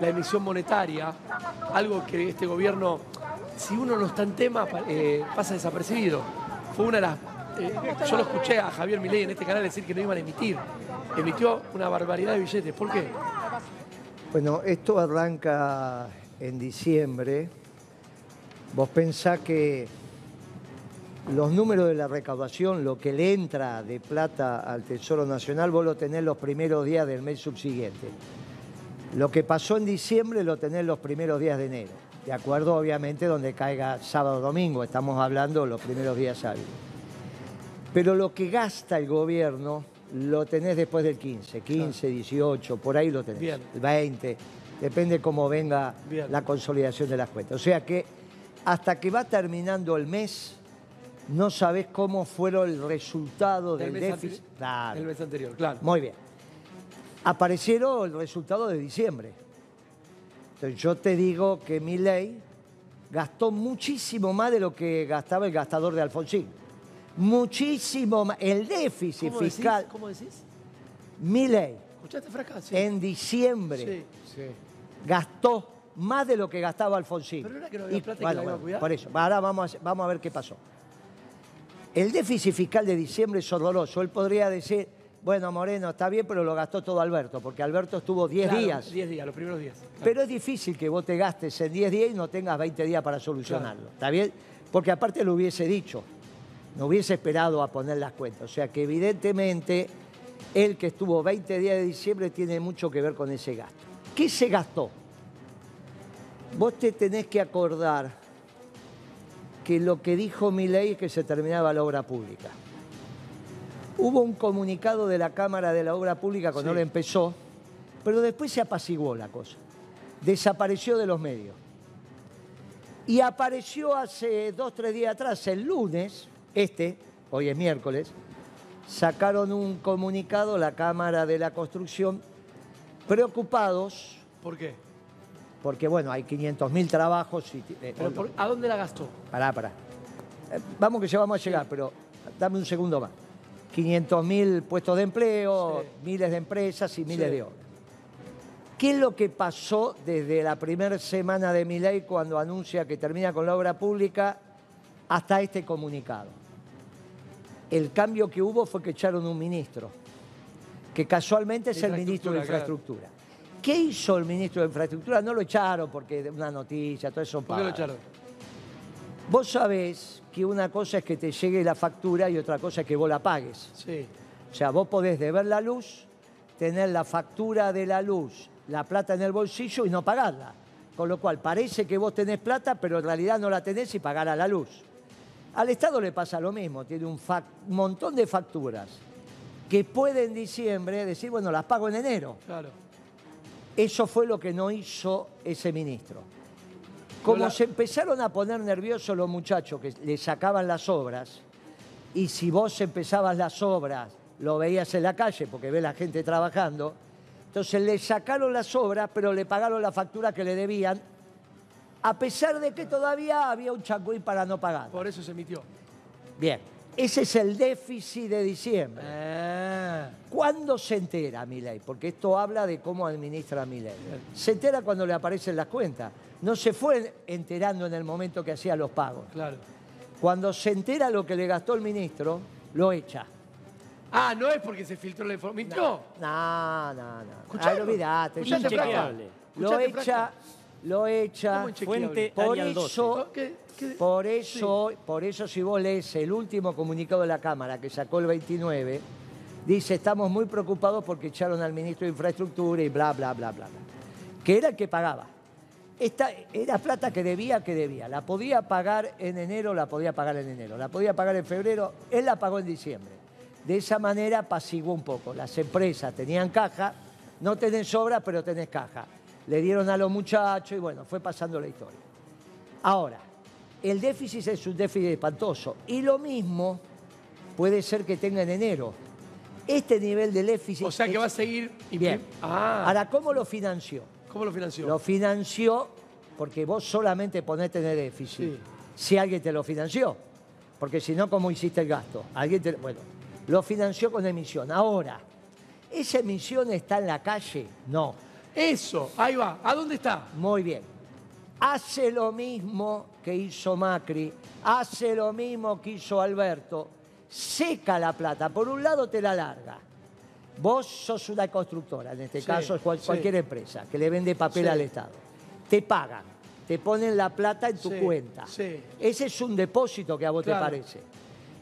la emisión monetaria, algo que este gobierno, si uno no está en tema, eh, pasa desapercibido. Fue una de las... eh, yo lo escuché a Javier Milei en este canal decir que no iban a emitir. Emitió una barbaridad de billetes. ¿Por qué? Bueno, esto arranca en diciembre. Vos pensás que los números de la recaudación, lo que le entra de plata al Tesoro Nacional, vos lo tenés los primeros días del mes subsiguiente. Lo que pasó en diciembre lo tenés los primeros días de enero. De acuerdo, obviamente, donde caiga sábado o domingo. Estamos hablando los primeros días hábiles. Pero lo que gasta el gobierno lo tenés después del 15, 15, 18, por ahí lo tenés. Bien. El 20, depende cómo venga Bien. la consolidación de las cuentas. O sea que hasta que va terminando el mes, no sabés cómo fueron el resultado del, déficit. Claro. El mes anterior, claro. Muy bien. Aparecieron el resultado de diciembre. Entonces yo te digo que mi ley gastó muchísimo más de lo que gastaba el gastador de Alfonsín. Muchísimo más. El déficit ¿Cómo decís? fiscal, ¿Cómo decís? mi ley, ¿Escuchaste fracas? Sí. en diciembre Sí, sí. gastó más de lo que gastaba Alfonsín. Pero era que no había plata y que la iba a cuidar. Por eso, ahora vamos a, vamos a ver qué pasó. El déficit fiscal de diciembre es horroroso. Él podría decir, bueno, Moreno, está bien, pero lo gastó todo Alberto, porque Alberto estuvo 10 Claro, días. 10 días, los primeros días. Claro. Pero es difícil que vos te gastes en 10 días y no tengas 20 días para solucionarlo. ¿Está bien? Porque aparte lo hubiese dicho, no hubiese esperado a poner las cuentas. O sea que evidentemente el que estuvo 20 días de diciembre tiene mucho que ver con ese gasto. ¿Qué se gastó? Vos te tenés que acordar que lo que dijo mi ley es que se terminaba la obra pública. Hubo un comunicado de la Cámara de la Obra Pública cuando Sí. él empezó, pero después se apaciguó la cosa. Desapareció de los medios. Y apareció hace dos, tres días atrás, el lunes, este, hoy es miércoles, sacaron un comunicado la Cámara de la Construcción preocupados ¿Por qué? porque, bueno, hay 500.000 trabajos y... eh, Pero ¿A dónde la gastó? Pará, pará. Eh, Vamos que ya vamos a llegar, pero dame un segundo más. 500.000 puestos de empleo, Sí. miles de empresas y miles Sí. de obras. ¿Qué es lo que pasó desde la primera semana de mi ley cuando anuncia que termina con la obra pública hasta este comunicado? El cambio que hubo fue que echaron un ministro, que casualmente es el ministro de Infraestructura. ¿Qué hizo el ministro de Infraestructura? No lo echaron porque es una noticia, todo eso ¿Por qué lo echaron? Vos sabés que una cosa es que te llegue la factura y otra cosa es que vos la pagues. Sí. O sea, vos podés deber la luz, tener la factura de la luz, la plata en el bolsillo y no pagarla. Con lo cual parece que vos tenés plata, pero en realidad no la tenés y pagar a la luz. Al Estado le pasa lo mismo, tiene un montón de facturas que puede en diciembre decir, bueno, las pago en enero. Claro. Eso fue lo que no hizo ese ministro. Como la- se empezaron a poner nerviosos los muchachos que le sacaban las obras, y si vos empezabas las obras, lo veías en la calle porque ve la gente trabajando, entonces le sacaron las obras, pero le pagaron la factura que le debían, a pesar de que todavía había un chancuín para no pagar. Por eso se emitió. Bien, ese es el déficit de diciembre. Ah. ¿Cuándo se entera Milei? Porque esto habla de cómo administra Milei. Se entera cuando le aparecen las cuentas. No se fue enterando en el momento que hacía los pagos. Claro. Cuando se entera lo que le gastó el ministro, lo echa. Ah, no es porque se filtró la información. ¿Mintió? No, no, no. Ay, olvidate. Escuchate, sí, Flaca. Lo echa, lo echa. Fuente Por Arial 12. eso, ¿Qué- qué- por eso, por eso si vos lees el último comunicado de la Cámara que sacó el 29, dice estamos muy preocupados porque echaron al ministro de Infraestructura y bla, bla, bla, bla, bla. Que era el que pagaba. Esta era plata que debía, que debía. La podía pagar en enero, la podía pagar en enero. La podía pagar en febrero, él la pagó en diciembre. De esa manera apaciguó un poco. Las empresas tenían caja, no tenés sobra, pero tenés caja. Le dieron a los muchachos y bueno, fue pasando la historia. Ahora, el déficit es un déficit espantoso. Y lo mismo puede ser que tenga en enero. Este nivel de déficit... O sea que es- va a seguir. Bien. Ah. Ahora, ¿cómo lo financió? ¿Cómo lo financió? Lo financió porque vos solamente ponés tener déficit. Sí. Si alguien te lo financió. Porque si no, ¿cómo hiciste el gasto? Alguien te- bueno, lo financió con emisión. Ahora, ¿esa emisión está en la calle? No. Eso, ahí va. ¿A dónde está? Muy bien. Hace lo mismo que hizo Macri, hace lo mismo que hizo Alberto. Seca la plata. Por un lado te la larga. Vos sos una constructora, en este Sí, caso cual- sí. cualquier empresa, que le vende papel Sí. al Estado. Te pagan, te ponen la plata en tu cuenta. Ese es un depósito que a vos Claro. te parece.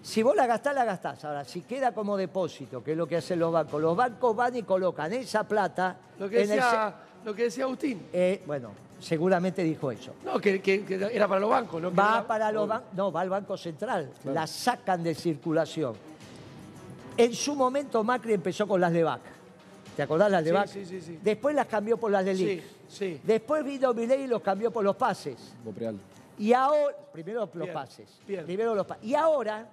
Si vos la gastás, la gastás. Ahora, si queda como depósito, que es lo que hacen los bancos, los bancos van y colocan esa plata Lo que en el decía, lo que decía Agustín. eh, bueno, seguramente dijo eso. No, que, que- que era para los bancos. ¿no? Va era- para los bancos, no, va al Banco Central, la sacan de circulación. En su momento Macri empezó con las LEVAC. ¿Te acordás las Sí, LEVAC? sí, sí, sí. Después las cambió por las LELIC. Sí, sí. Después vino Milei y los cambió por los pases. Bopreal. Y ahora, primero los Bien, pases. bien. Primero los pa- Y ahora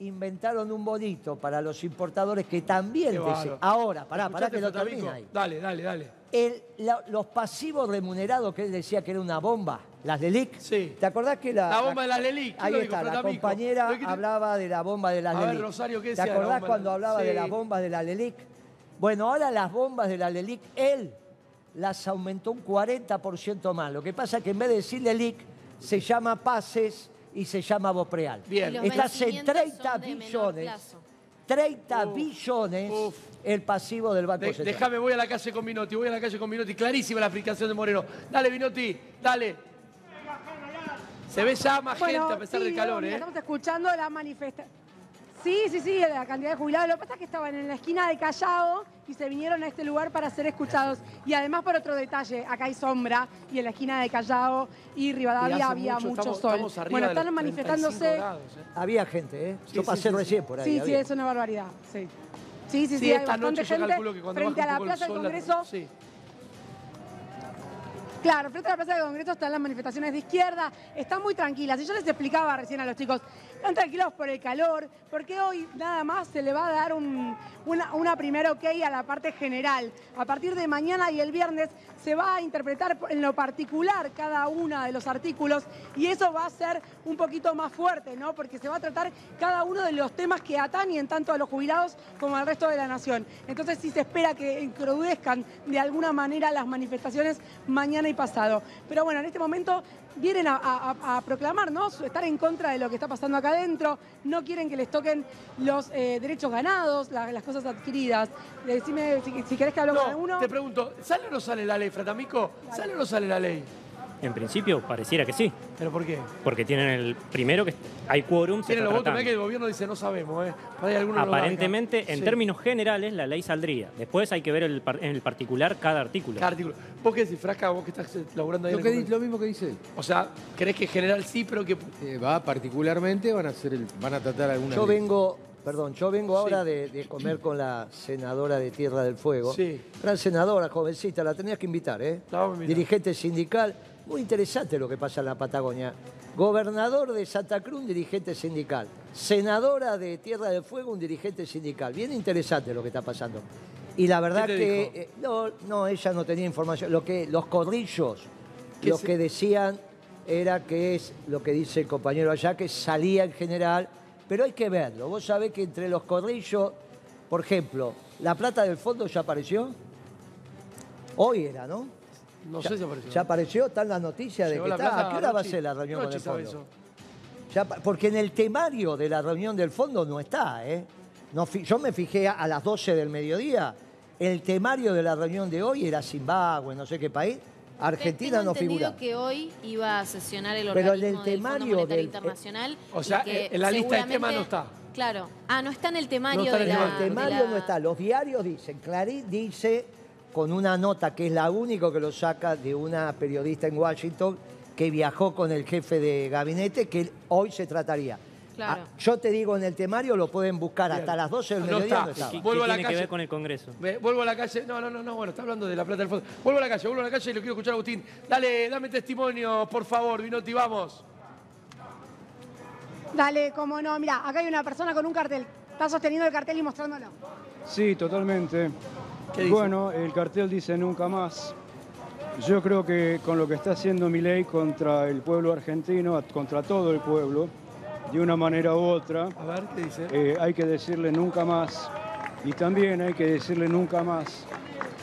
inventaron un bonito para los importadores que también. Ahora, pará, pará ¿Escuchaste, que no Fratamico? termina ahí. Dale, dale, dale. El- la- los pasivos remunerados que él decía que era una bomba, las LELIC. Sí. ¿Te acordás que la. La bomba de las LELIC, ¿quién Ahí está, la compañera ¿De qué te- hablaba de la bomba de las A ver, LELIC. Rosario, ¿qué ¿Te decía de la acordás bomba cuando la- hablaba de las bombas de la LELIC? Bueno, ahora las bombas de la LELIC, él las aumentó un 40% más. Lo que pasa es que en vez de decir LELIC, se llama Pases y se llama Bopreal. Bien. Y los Estás en vencimientos 30 son de menor billones. Plazo. 30 Uf, billones uf. el pasivo del Banco De- Central. Déjame, voy a la calle con Minotti, voy a la calle con Minotti. Clarísima la explicación de Moreno. Dale, Minotti, dale. Se ve ya más Bueno, gente a pesar sí, del calor, mira, ¿eh? Estamos escuchando la manifestación. Sí, sí, sí, la cantidad de jubilados. Lo que pasa es que estaban en la esquina de Callao y se vinieron a este lugar para ser escuchados. Y además, por otro detalle, acá hay sombra y en la esquina de Callao y Rivadavia había mucho, mucho estamos- sol. estamos bueno, están 35 manifestándose. grados, ¿eh? Había gente, ¿eh? Sí, Yo sí, pasé sí, sí. recién por ahí. Sí, sí, es una barbaridad. Sí, sí, sí, sí, Sí, hay esta bastante noche yo gente calculo que cuando frente baja a la Plaza del la- Congreso. sí. Claro, frente a la Plaza del Congreso están las manifestaciones de izquierda, están muy tranquilas. Y yo les explicaba recién a los chicos, están tranquilos por el calor, porque hoy nada más se le va a dar un- una, primera ok a la parte general. A partir de mañana y el viernes se va a interpretar en lo particular cada uno de los artículos y eso va a ser un poquito más fuerte, ¿no? Porque se va a tratar cada uno de los temas que atañen tanto a los jubilados como al resto de la nación. Entonces sí se espera que encrudezcan de alguna manera las manifestaciones mañana y pasado. Pero bueno, en este momento vienen a, a- a proclamar, ¿no? Estar en contra de lo que está pasando acá adentro, no quieren que les toquen los eh, derechos ganados, la- las cosas adquiridas. Decime si, si querés que hablo con No, alguno. te pregunto, ¿sale o no sale la ley, Fratamico? ¿Sale o no sale la ley? En principio pareciera que sí, ¿Pero por qué? porque tienen el primero que hay quórum. se Tienen los votos, que el gobierno dice no sabemos, ¿eh? Larga. Aparentemente, en Sí. términos generales, la ley saldría. Después hay que ver el par- en el particular cada artículo. Cada artículo. ¿Vos qué decís, Frasca? Vos que estás eh, laburando ahí Lo, que lo mismo que dice él. O sea, ¿crees que en general sí, pero que... Eh, va particularmente, van a hacer el- van a tratar alguna Yo ley. vengo, perdón, yo vengo ahora Sí. de, de comer con la senadora de Tierra del Fuego. Sí. Gran senadora, jovencita, la tenías que invitar, ¿eh? Dirigente sindical. Muy interesante lo que pasa en la Patagonia. Gobernador de Santa Cruz, un dirigente sindical. Senadora de Tierra del Fuego, un dirigente sindical. Bien interesante lo que está pasando. Y la verdad te que dijo? eh, no, no, ella no tenía información. Lo que los corrillos, ¿Qué lo se- que decían era que es lo que dice el compañero allá, que salía en general, pero hay que verlo. Vos sabés que entre los corrillos, por ejemplo, la plata del fondo ya apareció. Hoy era, ¿no? No ya, sé si apareció. Ya apareció, está en las noticias de que la está. ¿A qué hora va a ser la reunión Rochi con el fondo? Ya porque en el temario de la reunión del fondo no está, ¿eh? No yo me fijé a, las 12 del mediodía. El temario de la reunión de hoy era Zimbabue, no sé qué país. Argentina Tengo no entendido figura. que hoy iba a sesionar el Pero organismo en el del temario Fondo Monetario del- Internacional. O sea, que en la lista de temas no está. Claro. Ah, no está en el temario No está de el la... En el temario de la- no está. Los diarios dicen, Clarín dice con una nota que es la única que lo saca de una periodista en Washington que viajó con el jefe de gabinete que hoy se trataría. Claro. Ah, yo te digo, en el temario lo pueden buscar Bien. hasta las 12 del No mediodía. está. no estaba. ¿Qué, Vuelvo qué a la tiene calle. que ver con el Congreso? Vuelvo a la calle. No, no, no, no, bueno, está hablando de la plata del fondo. Vuelvo a la calle, vuelvo a la calle y lo quiero escuchar a Agustín. Dale, dame testimonio, por favor, Vinotti, vamos. Dale, cómo no. Mira, acá hay una persona con un cartel. Está sosteniendo el cartel y mostrándolo. Sí, totalmente. ¿Qué dice? Bueno, el cartel dice nunca más. Yo creo que con lo que está haciendo Milei contra el pueblo argentino, contra todo el pueblo, de una manera u otra, A ver, ¿qué dice? eh, hay que decirle nunca más. Y también hay que decirle nunca más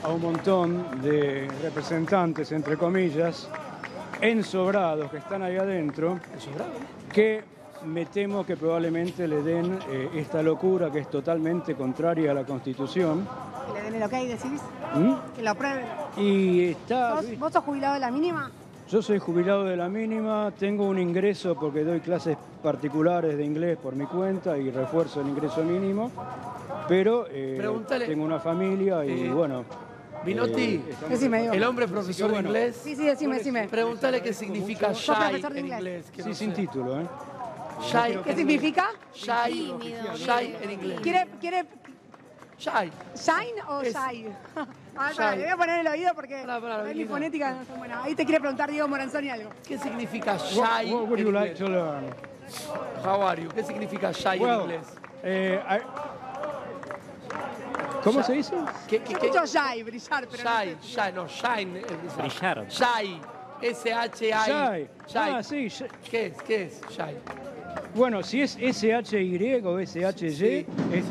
a un montón de representantes, entre comillas, ensobrados que están ahí adentro, que me temo que probablemente le den eh, esta locura que es totalmente contraria a la Constitución. Que le den el ok, decís. ¿Mm? Que lo aprueben. Y está... ¿Vos, vos sos jubilado de la mínima? Yo soy jubilado de la mínima, tengo un ingreso porque doy clases particulares de inglés por mi cuenta y refuerzo el ingreso mínimo, pero eh, tengo una familia y Eh, bueno. Vinotti, eh, Decime, el hombre es profesor de inglés. Sí, sí, decime, decime. Pregúntale qué significa shy en inglés. inglés. que Sí, no sin sé. título, ¿eh? Shy, ¿Qué significa? shy, shy en inglés. ¿Quiere, quiere Shy. shine o Es- shy? Ah, pará, le voy a poner el oído porque Pará, pará, mi Belina. fonética no está buena. Ahí te quiere preguntar Diego Moranzoni algo. ¿Qué significa shy what would en you like inglés? to learn? How are you? ¿Qué significa shy en Well, inglés? eh, I- ¿Cómo se dice? ¿Qué, qué, Yo qué? escucho shy, brillar, pero no Shy, sé. shy, no, shine. es. Brillar. Shy. S-H-I. Shy. Shy. Ah, sí. shy. ¿Qué es? ¿Qué es? Shy. Bueno, si es SHY o SHY, Sí. es,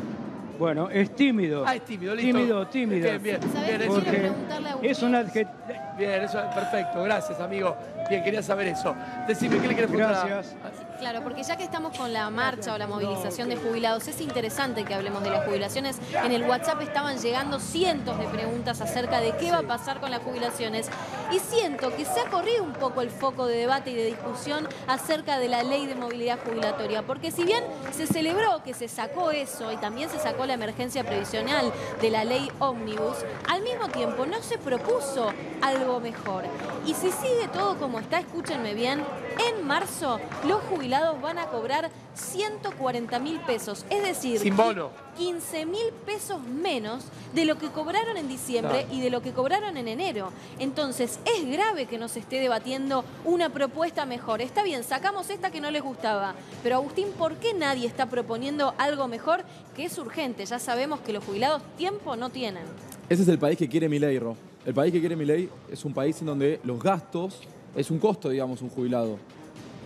bueno, es tímido. Ah, es tímido, listo. Tímido, tímido. Bien, bien. ¿Sabés bien, qué eso- quiero Porque preguntarle a Agustín? es un adjetivo. Bien, eso es perfecto. Gracias, amigo. Bien, quería saber eso. Decime, ¿qué le querés preguntar? Gracias. Claro, porque ya que estamos con la marcha o la movilización de jubilados, es interesante que hablemos de las jubilaciones. En el WhatsApp estaban llegando cientos de preguntas acerca de qué va a pasar con las jubilaciones. Y siento que se ha corrido un poco el foco de debate y de discusión acerca de la ley de movilidad jubilatoria. Porque si bien se celebró que se sacó eso y también se sacó la emergencia previsional de la ley ómnibus, al mismo tiempo no se propuso algo mejor. Y si sigue todo como está, escúchenme bien, en marzo los jubilados van a cobrar 140 mil pesos, es decir, Sin bono. 15 mil pesos menos de lo que cobraron en diciembre y de lo que cobraron en enero. Entonces, es grave que no se esté debatiendo una propuesta mejor. Está bien, sacamos esta que no les gustaba, pero Agustín, ¿por qué nadie está proponiendo algo mejor que es urgente? Ya sabemos que los jubilados tiempo no tienen. Ese es el país que quiere Milei, Ro. El país que quiere Milei es un país en donde los gastos es un costo, digamos, un jubilado.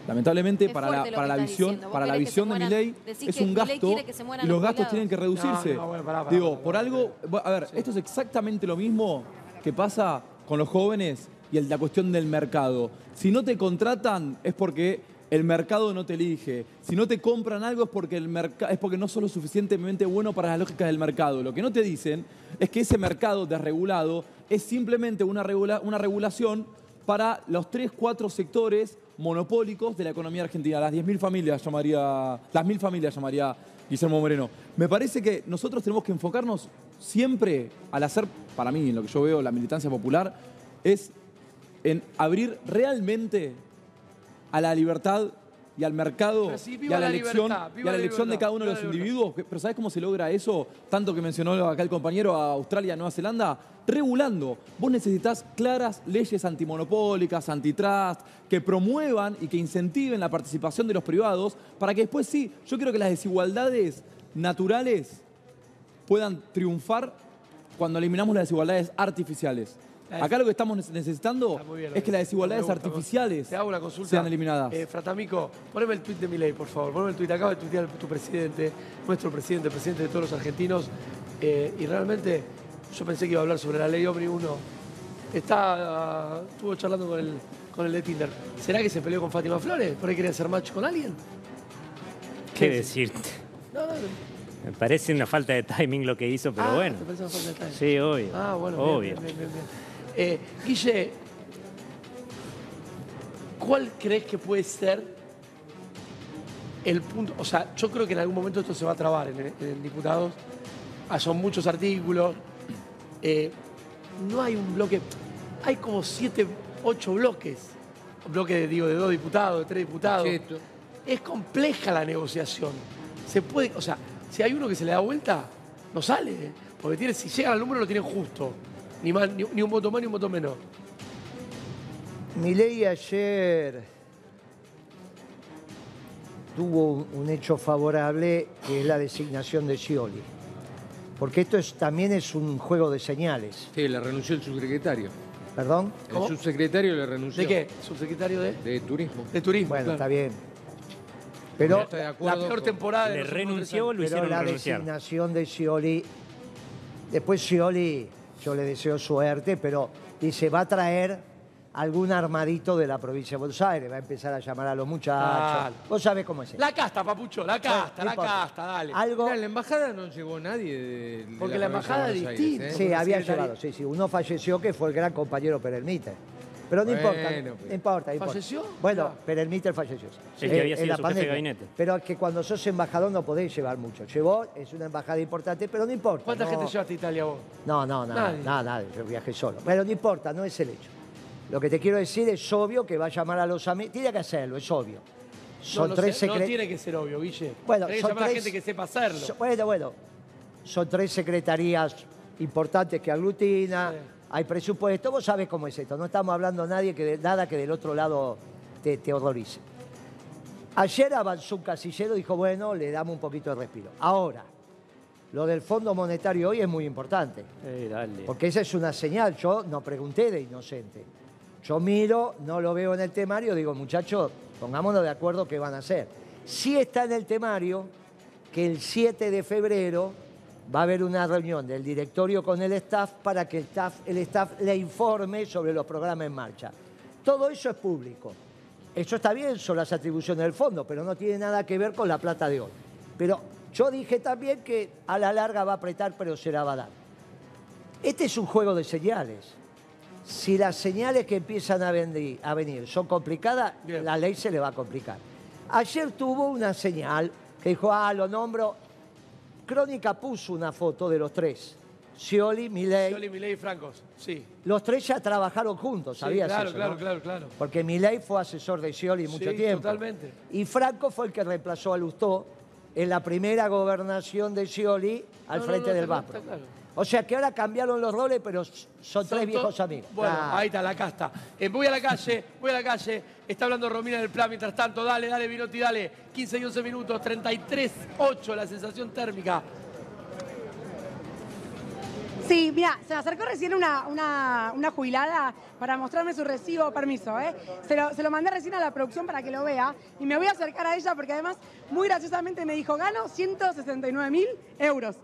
Lamentablemente, para la, para la visión, para la visión de Milei decís es un gasto y los gastos tienen que reducirse. No, no, bueno, pará, pará, Digo, por algo, a ver, esto es exactamente lo mismo que pasa con los jóvenes y el- la cuestión del mercado. Si no te contratan es porque el mercado no te elige. Si no te compran algo es porque el es porque no sos lo suficientemente bueno para las lógicas del mercado. Lo que no te dicen es que ese mercado desregulado es simplemente una, regula- una regulación para los tres, cuatro sectores monopólicos de la economía argentina. Las 10.000 familias llamaría, las mil familias llamaría Guillermo Moreno. Me parece que nosotros tenemos que enfocarnos siempre al hacer, para mí, en lo que yo veo, la militancia popular, es en abrir realmente a la libertad y al mercado y a la, la elección, libertad, y a la la elección de cada uno de los individuos. Pero ¿sabes cómo se logra eso? Tanto que mencionó acá el compañero a Australia, Nueva Zelanda, regulando. Vos necesitas claras leyes antimonopólicas, antitrust, que promuevan y que incentiven la participación de los privados para que después sí, yo creo que las desigualdades naturales puedan triunfar cuando eliminamos las desigualdades artificiales. Acá lo que estamos necesitando bien es que las desigualdades gusta, artificiales Te hago una consulta. sean eliminadas. Eh, Fratamico, poneme el tuit de Milei, por favor. Poneme el tuit. Acaba de tuitear tu presidente, nuestro presidente, el presidente de todos los argentinos. Eh, y realmente yo pensé que iba a hablar sobre la ley Omnibus 1. Está, estuvo charlando con el, con el de Tinder. ¿Será que se peleó con Fátima Flores? ¿Por ahí quería hacer match con alguien? ¿Qué decirte? No, no, Me parece una falta de timing lo que hizo, pero Ah, bueno. ¿te parece una falta de timing? Sí, obvio. Ah, bueno, bien, obvio. bien, bien, bien, bien. Eh, Guille, ¿cuál crees que puede ser el punto? O sea, yo creo que en algún momento esto se va a trabar en, en diputados. Ah, son muchos artículos. Eh, no hay un bloque. Hay como siete, ocho bloques. Un bloque, digo, de dos diputados, de tres diputados. Cheto. Es compleja la negociación. Se puede, o sea, si hay uno que se le da vuelta, no sale. ¿eh? Porque tiene, si llegan al número lo tienen justo. Ni, más, ni, ni un voto más ni un voto menos. Milei ayer tuvo un- un hecho favorable que es la designación de Scioli. Porque esto es, también es un juego de señales. Sí, le renunció el subsecretario. ¿Perdón? ¿Cómo? El subsecretario le renunció. ¿De qué? Subsecretario de, De turismo. de turismo. Bueno, claro. está bien. Pero, de La peor con- temporada de Le renunció, años. lo pero la renunciar. designación de Scioli, después Scioli yo le deseo suerte, pero dice, va a traer algún armadito de la provincia de Buenos Aires, va a empezar a llamar a los muchachos. Claro. Vos sabés cómo es eso. La casta, papucho, la casta, no la importa. casta, dale. Algo, Mirá, en la embajada no llegó nadie de, de Porque la provincia embajada de Buenos es Aires, distinta. ¿eh? sí, había llegado, sí, sí. Uno falleció que fue el gran compañero Perelmiter. Pero no Bueno, importa, pues. importa. ¿Falleció? Bueno, Claro. Perelmiter falleció. El que Eh, había en sido la su jefe de pandemia. gabinete. Pero es que cuando sos embajador no podés llevar mucho. Llevó, es una embajada importante, pero no importa. ¿Cuánta no- gente llevaste a Italia vos? No, no, nada, Nadie. nada, nada, yo viajé solo. Pero no importa, no es el hecho. Lo que te quiero decir es obvio que va a llamar a los amigos. Tiene que hacerlo, es obvio. Son no, no tres sé, no tiene que ser obvio, Guille. Bueno, que llamar a tres- gente que sepa hacerlo. So- bueno, bueno. Son tres secretarías importantes que aglutina, Sí. Hay presupuesto. Vos sabés cómo es esto. No estamos hablando nadie que de- nada que del otro lado te, te horrorice. Ayer avanzó un casillero y dijo, bueno, le damos un poquito de respiro. Ahora, lo del Fondo Monetario hoy es muy importante. Eh, dale. Porque esa es una señal. Yo no pregunté de inocente. Yo miro, no lo veo en el temario, digo, muchachos, pongámonos de acuerdo qué van a hacer. Sí está en el temario que el 7 de febrero va a haber una reunión del directorio con el staff para que el staff, el staff le informe sobre los programas en marcha. Todo eso es público. Eso está bien, son las atribuciones del fondo, pero no tiene nada que ver con la plata de hoy. Pero yo dije también que a la larga va a apretar, pero se la va a dar. Este es un juego de señales. Si las señales que empiezan a, venir son complicadas, Bien. la ley se le va a complicar. Ayer tuvo una señal que dijo, ah, lo nombro. Crónica puso una foto de los tres. Scioli, Milei. Scioli, Milei y Francos, sí. Los tres ya trabajaron juntos, Sí, ¿sabías claro, eso, claro, no? claro, claro. Porque Milei fue asesor de Scioli mucho Sí, tiempo. totalmente. Y Franco fue el que reemplazó a Lustó en la primera gobernación de Scioli al No, frente no, del BAPRO. está claro. O sea que ahora cambiaron los roles, pero son, Son tres viejos amigos. Bueno, Ah. ahí está la casta. Eh, voy a la calle, voy a la calle. Está hablando Romina del plan. Mientras tanto, dale, dale, Vinotti, dale. 15 y 11 minutos, 33-8 la sensación térmica. Sí, mira, se me acercó recién una, una, una jubilada para mostrarme su recibo, permiso, ¿eh? Se lo, se lo mandé recién a la producción para que lo vea y me voy a acercar a ella porque además muy graciosamente me dijo, gano 169 mil euros.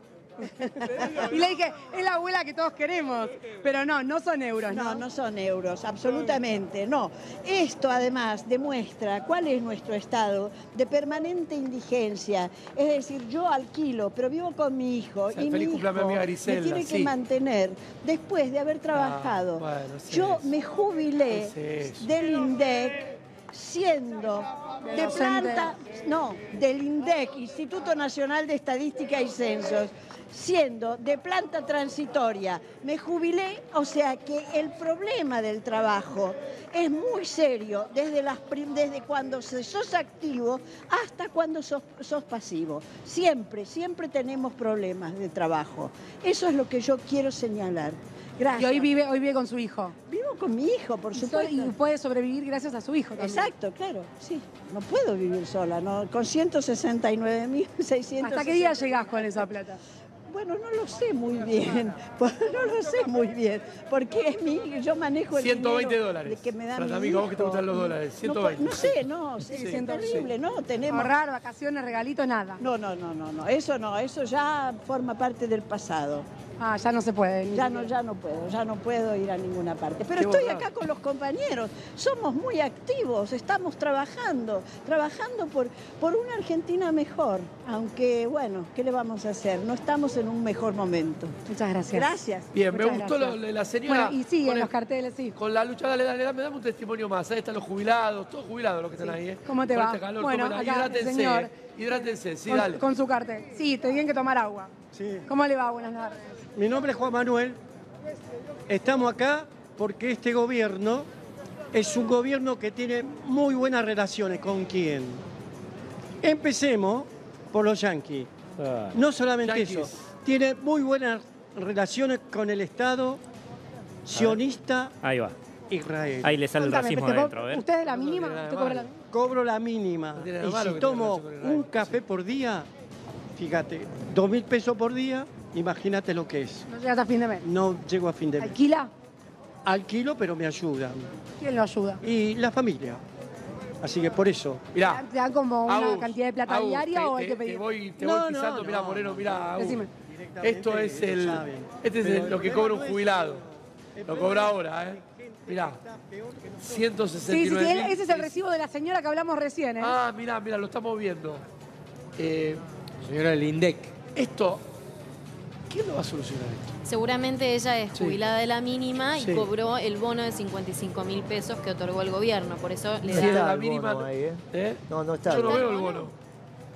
Y le dije, es la abuela que todos queremos, pero no, no son euros, ¿no? No, no son euros, absolutamente no. Esto además demuestra cuál es nuestro estado de permanente indigencia. Es decir, yo alquilo, pero vivo con mi hijo sea, y feliz mi cumpleaños, hijo amiga me tiene que sí. mantener después de haber trabajado. Ah, bueno, es yo me jubilé del INDEC siendo de planta, no, del INDEC, Instituto Nacional de Estadística y Censos, siendo de planta transitoria. Me jubilé, o sea que el problema del trabajo es muy serio desde, las, desde cuando sos activo hasta cuando sos, sos pasivo. Siempre, siempre tenemos problemas de trabajo. Eso es lo que yo quiero señalar. Y Gracias. hoy vive, hoy vive con su hijo. Vivo con mi hijo, por Y so- supuesto. Y puede sobrevivir gracias a su hijo también. Exacto, claro, sí. No puedo vivir sola, ¿no? Con 169.600. ¿Hasta qué día llegás con esa plata? Bueno, no lo sé muy bien. No lo sé muy bien. Porque es mi, yo manejo el 120 dinero dólares. de que me da Fran, mi amigo, vos que te gustan los dólares, No 120. po- No, sé, no, sí, Sí, es 120. terrible, ¿no? Tenemos... Ahorrar, vacaciones, regalitos, nada. No, no, no, no, no. Eso no, eso ya forma parte del pasado. Ah, ya no se puede. Ya no, ya no puedo, ya no puedo ir a ninguna parte. Pero estoy acá con los compañeros, somos muy activos, estamos trabajando, trabajando por, por una Argentina mejor. Aunque, bueno, ¿qué le vamos a hacer? No estamos en un mejor momento. Muchas gracias. Gracias. Bien, me gustó de la señora. Bueno, y sí, con en el- los carteles, sí. Con la lucha, dale, dale, dame, dame un testimonio más. Ahí están los jubilados, todos jubilados los que están ahí. ¿eh? ¿Cómo te Con va? este calor, Bueno, acá, hidrátense, señor. eh. hidrátense, sí, con, dale. con su cartel. Sí, te tienen que tomar agua. Sí. ¿Cómo le va? Buenas tardes. Mi nombre es Juan Manuel. Estamos acá porque este gobierno es un gobierno que tiene muy buenas relaciones con quién. Empecemos por los yanquis. No solamente Yanquis. eso, tiene muy buenas relaciones con el Estado sionista Ahí va. Israel. Ahí le sale el racismo ¿te co- adentro. ¿Usted es de la mínima? ¿Usted cobra la mínima? Cobro la mínima. Y si tomo un café por día, fíjate, dos mil pesos por día, imagínate lo que es. No llegas a fin de mes. No llego a fin de mes. ¿Alquila? Alquilo, pero me ayudan. ¿Quién lo ayuda? Y la familia. Así que por eso. Mirá, ¿Te dan como una Agus, cantidad de plata Agus, diaria te- o hay que pedir? Te voy, te No, voy no, pisando, mirá, no, Moreno, mirá. Agus. Decime. Esto es el, saben. este es el- lo que cobra un jubilado. Lo cobra ahora, ¿eh? Mirá, Sí, sí, 169 sí, ese es el recibo de la señora que hablamos recién, ¿eh? Ah, mirá, mirá, lo estamos viendo. Eh, Señora del INDEC. esto, ¿quién lo va a solucionar esto? Seguramente ella es Sí. jubilada de la mínima y Sí. cobró el bono de 55 mil pesos que otorgó el gobierno. Por eso le Sí, da... la el mínima. bono ahí, ¿eh? ¿eh? No, no está. Yo no el veo bono. el bono.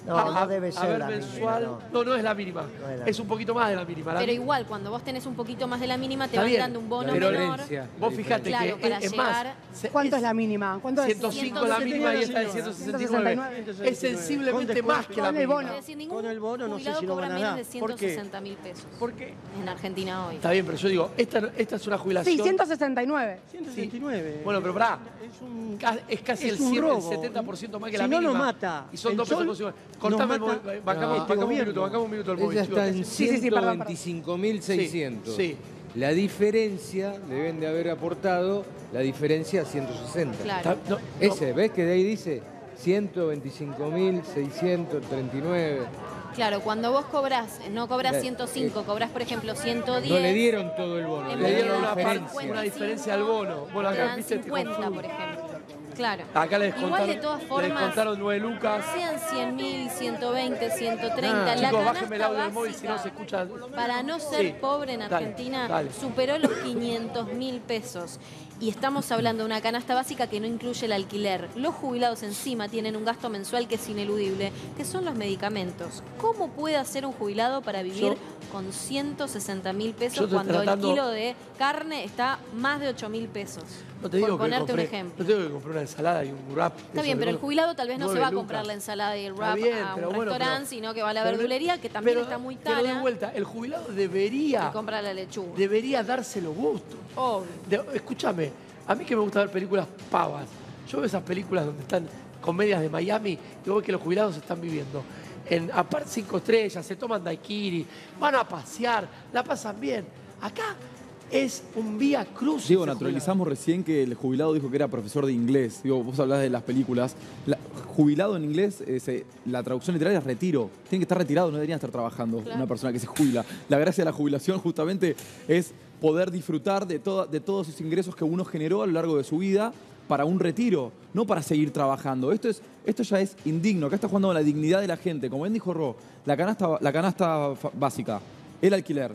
No, A- no debe a ser ver, la mensual. mínima, No, no es la mínima. No es la es un poquito más de la mínima. La Pero igual, cuando vos tenés un poquito más de la mínima, te van bien, dando un bono pero menor. diferencia. Vos fijate Claro, que para es, llegar- más. ¿Cuánto es es la mínima? ¿Cuánto es? 105 la mínima y esta de 169. 169. Es sensiblemente más que la Con el mínima. bono. Es decir, ningún Con el bono no sé jubilado si lo cobra van a menos dar. de ¿Por qué? 160 mil pesos ¿Por qué? en Argentina hoy. Está bien, pero yo digo, esta, esta es una jubilación. Sí, 169. 169. Bueno, pero pará. Es un, Ca- Es casi es el, un 100, el robo. 70% más que Si la no mínima. lo mata Y son dos pesos Cortame. Bancamos, bancamos un minuto, bancamos un minuto el móvil. Ella está en Sí, sí, sí, perdón, perdón. 125.600. Sí, sí. La diferencia deben de haber aportado la diferencia a 160. Claro. No, no, Ese, ¿ves que de ahí dice 125.639? Claro, cuando vos cobrás, no cobrás Eh, 105, cobrás, por ejemplo, 110. No le dieron todo el bono, le dieron la diferencia. una diferencia al bono. Te 50, confundo. por ejemplo. Claro. Acá Igual de todas formas, descontaron 9 lucas. sean 100 mil, 120, 130, Ah, la chicos, bájenme el audio del móvil si no se escucha. para no ser Sí. pobre en Argentina dale. superó los 500 mil pesos. Y estamos hablando de una canasta básica que no incluye el alquiler. Los jubilados encima tienen un gasto mensual que es ineludible, que son los medicamentos. ¿Cómo puede hacer un jubilado para vivir con 160 mil Yo pesos cuando tratando- el kilo de carne está más de 8 mil pesos? No te digo por que ponerte compré, un ejemplo. No te digo que compré una ensalada y un wrap. Está bien, pero el jubilado tal vez no se va a comprar la ensalada y el wrap bien, a un bueno, restaurante, sino que va a la verdulería, que también pero- está muy Pero de cara, vuelta, el jubilado debería, y compra la lechuga. debería darse los gustos. De- escúchame, a mí que me gusta ver películas pavas. Yo veo esas películas donde están comedias de Miami y veo que los jubilados están viviendo. En aparte cinco estrellas, se toman daiquiri, van a pasear, la pasan bien. Acá es un vía cruz. Digo, naturalizamos recién que el jubilado dijo que era profesor de inglés. Digo, vos hablás de las películas. La- jubilado en inglés, eh, se- la traducción literal es retiro. Tiene que estar retirado, no debería estar trabajando Claro. una persona que se jubila. La gracia de la jubilación justamente es poder disfrutar de, todos esos ingresos que uno generó a lo largo de su vida para un retiro, no para seguir trabajando. Esto, es, esto ya es indigno. Acá está jugando con la dignidad de la gente. Como bien dijo Ro, la canasta, la canasta básica, el alquiler,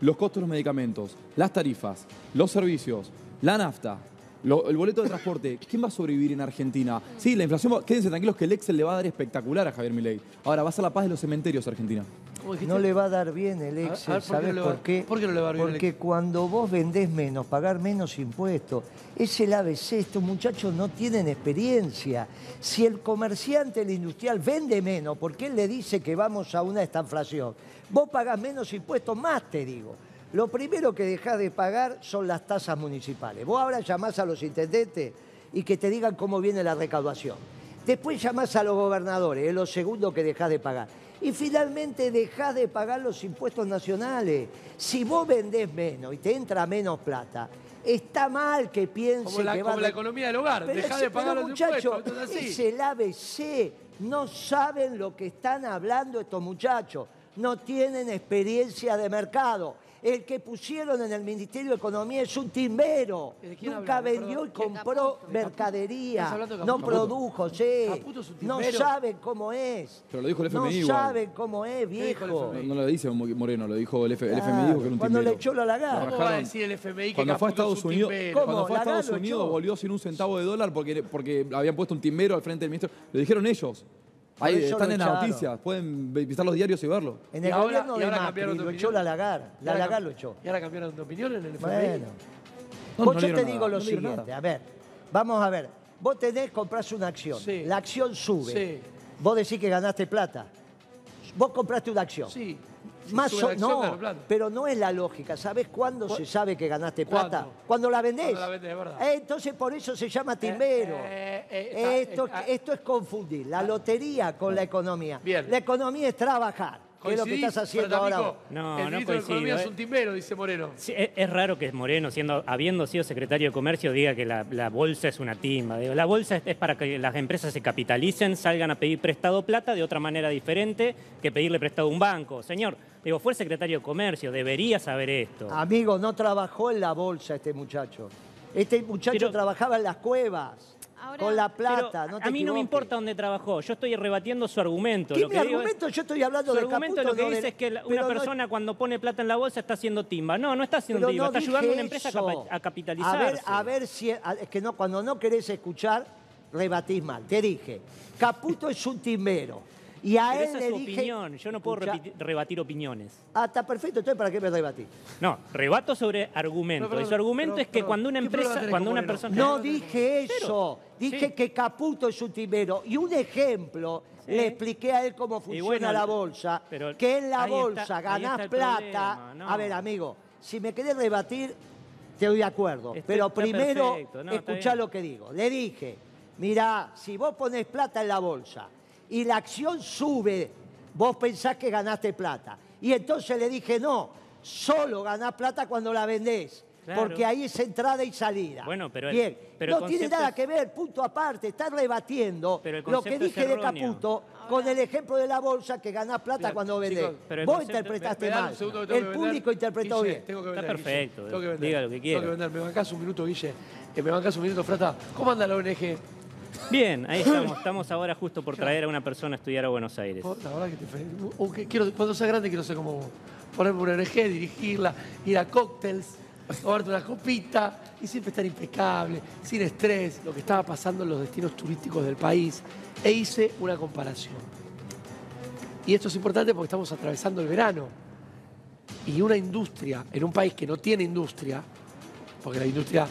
los costos de los medicamentos, las tarifas, los servicios, la nafta, lo- el boleto de transporte. ¿Quién va a sobrevivir en Argentina? Sí, la inflación, va- quédense tranquilos que el Excel le va a dar espectacular a Javier Milei. Ahora, va a ser la paz de los cementerios Argentina. ¿Cómo dijiste? No le va a dar bien el a Excel, ver, ¿por qué ¿sabes no le va- por qué? por qué no le va a dar bien el Porque Excel? cuando vos vendés menos, pagar menos impuestos, es el ABC, estos muchachos no tienen experiencia. Si el comerciante, el industrial vende menos, porque él le dice que vamos a una estanflación, vos pagás menos impuestos, más te digo. Lo primero que dejás de pagar son las tasas municipales. Vos ahora llamás a los intendentes y que te digan cómo viene la recaudación. Después llamás a los gobernadores, es lo segundo que dejás de pagar. Y finalmente dejás de pagar los impuestos nacionales. Si vos vendés menos y te entra menos plata, está mal que piense Como la, que como va la a- economía del hogar, Pero dejá de pagar pero, los muchacho, impuestos. Así. es el ABC. No saben lo que están hablando estos muchachos. No tienen experiencia de mercado. El que pusieron en el Ministerio de Economía es un timbero. ¿De quién Nunca vendió y compró ¿Estás mercadería. No Caputo? produjo, sí. Caputo es un No saben cómo es. Pero lo dijo el No FMI igual. saben cómo es, viejo. No, no lo dice Moreno, lo dijo el, F- el FMI, Claro, dijo que era un Cuando le echó la lagarra. ¿Cómo va a Bajaron- decir el FMI que Cuando fue a Estados un Unidos, cuando fue a Lagarde Estados lo Unidos volvió sin un centavo de dólar porque, porque habían puesto un timbero al frente del ministro. Lo dijeron ellos. Por Ahí eso están lo en las echaron. noticias, pueden visitar los diarios y verlo. En Y el ahora- gobierno y de ahora Macri cambiaron de lo opinión. echó la Lagar. Y La Lagar lo echó. ¿Y ahora cambiaron de opinión en el FMI? Bueno. No, Vos no yo dieron te nada, digo lo no dieron siguiente, nada. a ver, vamos a ver. Vos tenés, comprás una acción. Sí. La acción sube. Sí. Vos decís que ganaste plata. Vos compraste una acción. Sí. Más o- no, pero no es la lógica. ¿Sabés cuándo ¿Cu- se sabe que ganaste ¿Cuándo? plata? Cuando la vendés. Cuando la vendés, es verdad. Eh, entonces por eso se llama timbero. eh, eh, esto es confundir la lotería con la economía. Bien. La economía es trabajar. ¿Qué es lo que ¿Coincidís, estás haciendo ahora? No, el no ministro de coincido, Economía es eh. un timbero, dice Moreno. Sí, es, es raro que Moreno, siendo, habiendo sido secretario de Comercio, diga que la, la bolsa es una timba. Digo, la bolsa es, es para que las empresas se capitalicen, salgan a pedir prestado plata de otra manera diferente que pedirle prestado a un banco. Señor, digo, fue el secretario de Comercio, debería saber esto. Amigo, no trabajó en la bolsa este muchacho. Este muchacho Pero- trabajaba en las cuevas, Ahora- con la plata. No te a mí no me importa dónde trabajó, yo estoy rebatiendo su argumento. ¿Qué Lo que es- argumento? Yo estoy hablando Su de argumento Caputo, lo que no dice es que la- una no- persona cuando pone plata en la bolsa está haciendo timba. No, no está haciendo timba, está ayudando a una empresa a eso. capa- a capitalizarse. A ver, a ver si... a- es que no, cuando no querés escuchar, rebatís mal. Te dije, Caputo es un timbero. Y a Pero él esa le es su dije... opinión, yo no puedo rebatir opiniones. Ah, está perfecto, entonces ¿para qué me rebatís? No, rebato sobre argumento. Pero, y su argumento pero, es que cuando una ¿qué problema empresa, cuando una persona... No dije eso. Cero. Dije Sí. que Caputo es un timbero. Y un ejemplo, Sí. le expliqué a él cómo funciona bueno, la bolsa. pero que en la está- bolsa ganás está el plata. no. A ver, amigo, si me querés rebatir, te doy de acuerdo. Pero primero, no, escuchá lo que digo. Le dije, mirá, si vos ponés plata en la bolsa y la acción sube, vos pensás que ganaste plata. Y entonces le dije, no, solo ganás plata cuando la vendés. Claro. Porque ahí es entrada y salida. Bueno, pero el- Bien, pero el no tiene nada es- que ver, punto aparte. Está rebatiendo Pero lo que dije de. Caputo con el ejemplo de la bolsa que ganás plata cuando vendés. chicos, pero el Vos concepto- interpretaste mal. El vender. público interpretó Guille, bien. tengo que Está Guille. perfecto, Tengo que vender. diga lo que quiera. Tengo que vender. ¿Me bancás un minuto, Guille? ¿Me bancás un minuto, Frata? ¿Cómo anda la ONG? Bien, ahí estamos. Estamos ahora justo por traer a una persona a estudiar a Buenos Aires. La verdad que te felicito. Uh, que quiero, cuando sea grande quiero ser como vos. Ponerme una ONG, dirigirla, ir a cócteles, tomarte una copita y siempre estar impecable, sin estrés, lo que estaba pasando en los destinos turísticos del país. E hice una comparación. Y esto es importante porque estamos atravesando el verano. Y una industria, en un país que no tiene industria, porque la industria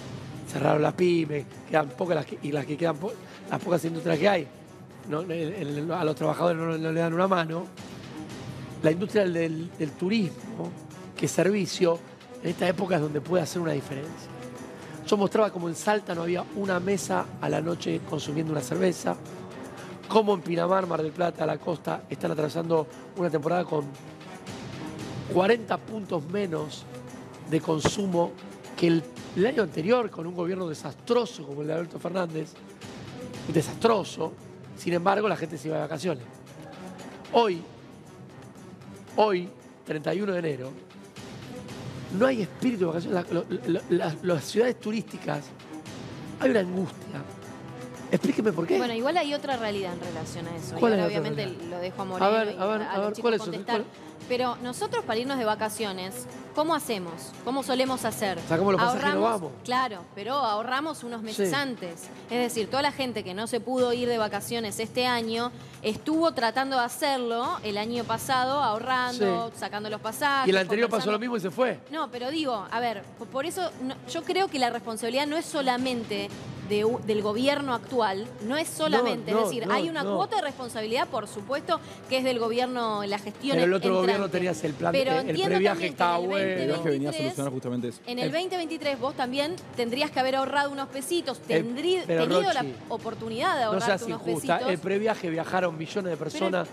cerraron las pymes, quedan pocas las que- y las que quedan, po- las pocas industrias que hay, a los trabajadores no, le dan una mano. La industria del, turismo, que es servicio, en esta época es donde puede hacer una diferencia. Yo mostraba como en Salta no había una mesa a la noche consumiendo una cerveza, como en Pinamar, Mar del Plata, la costa, están atravesando una temporada con 40 puntos menos de consumo que el año anterior, con un gobierno desastroso como el de Alberto Fernández, desastroso, sin embargo la gente se iba de vacaciones. Hoy, hoy, 31 de enero, no hay espíritu de vacaciones. La- las- ciudades turísticas, hay una angustia. Explíqueme por qué. Bueno, igual hay otra realidad en relación a eso. ¿Cuál es ahora obviamente realidad? lo dejo a Moreno A ver, a ver, a, ver, ¿cuál es? contestar. ¿Cuál? Pero nosotros para irnos de vacaciones, ¿cómo hacemos? ¿Cómo solemos hacer? Sacamos los pasajes y nos vamos. Claro, pero ahorramos unos meses Sí. antes. Es decir, toda la gente que no se pudo ir de vacaciones este año estuvo tratando de hacerlo el año pasado, ahorrando, sacando los pasajes. y el anterior pasó lo mismo y se fue. No, pero digo, a ver, por eso no- yo creo que la responsabilidad no es solamente de del gobierno actual, no es solamente, No, no, es decir, no, hay una cuota de responsabilidad, por supuero, que es del gobierno, la gestión En el otro. Gobierno tenías el plan, Pero el- el previaje estaba bueno. El viaje venía a 2023, solucionar justamente eso. En el El- 2023 vos también tendrías que haber ahorrado unos pesitos, tendrí- pero, tenido Rochi, la oportunidad de No ahorrarte seas unos injusta. pesitos. El previaje viajaron millones de personas.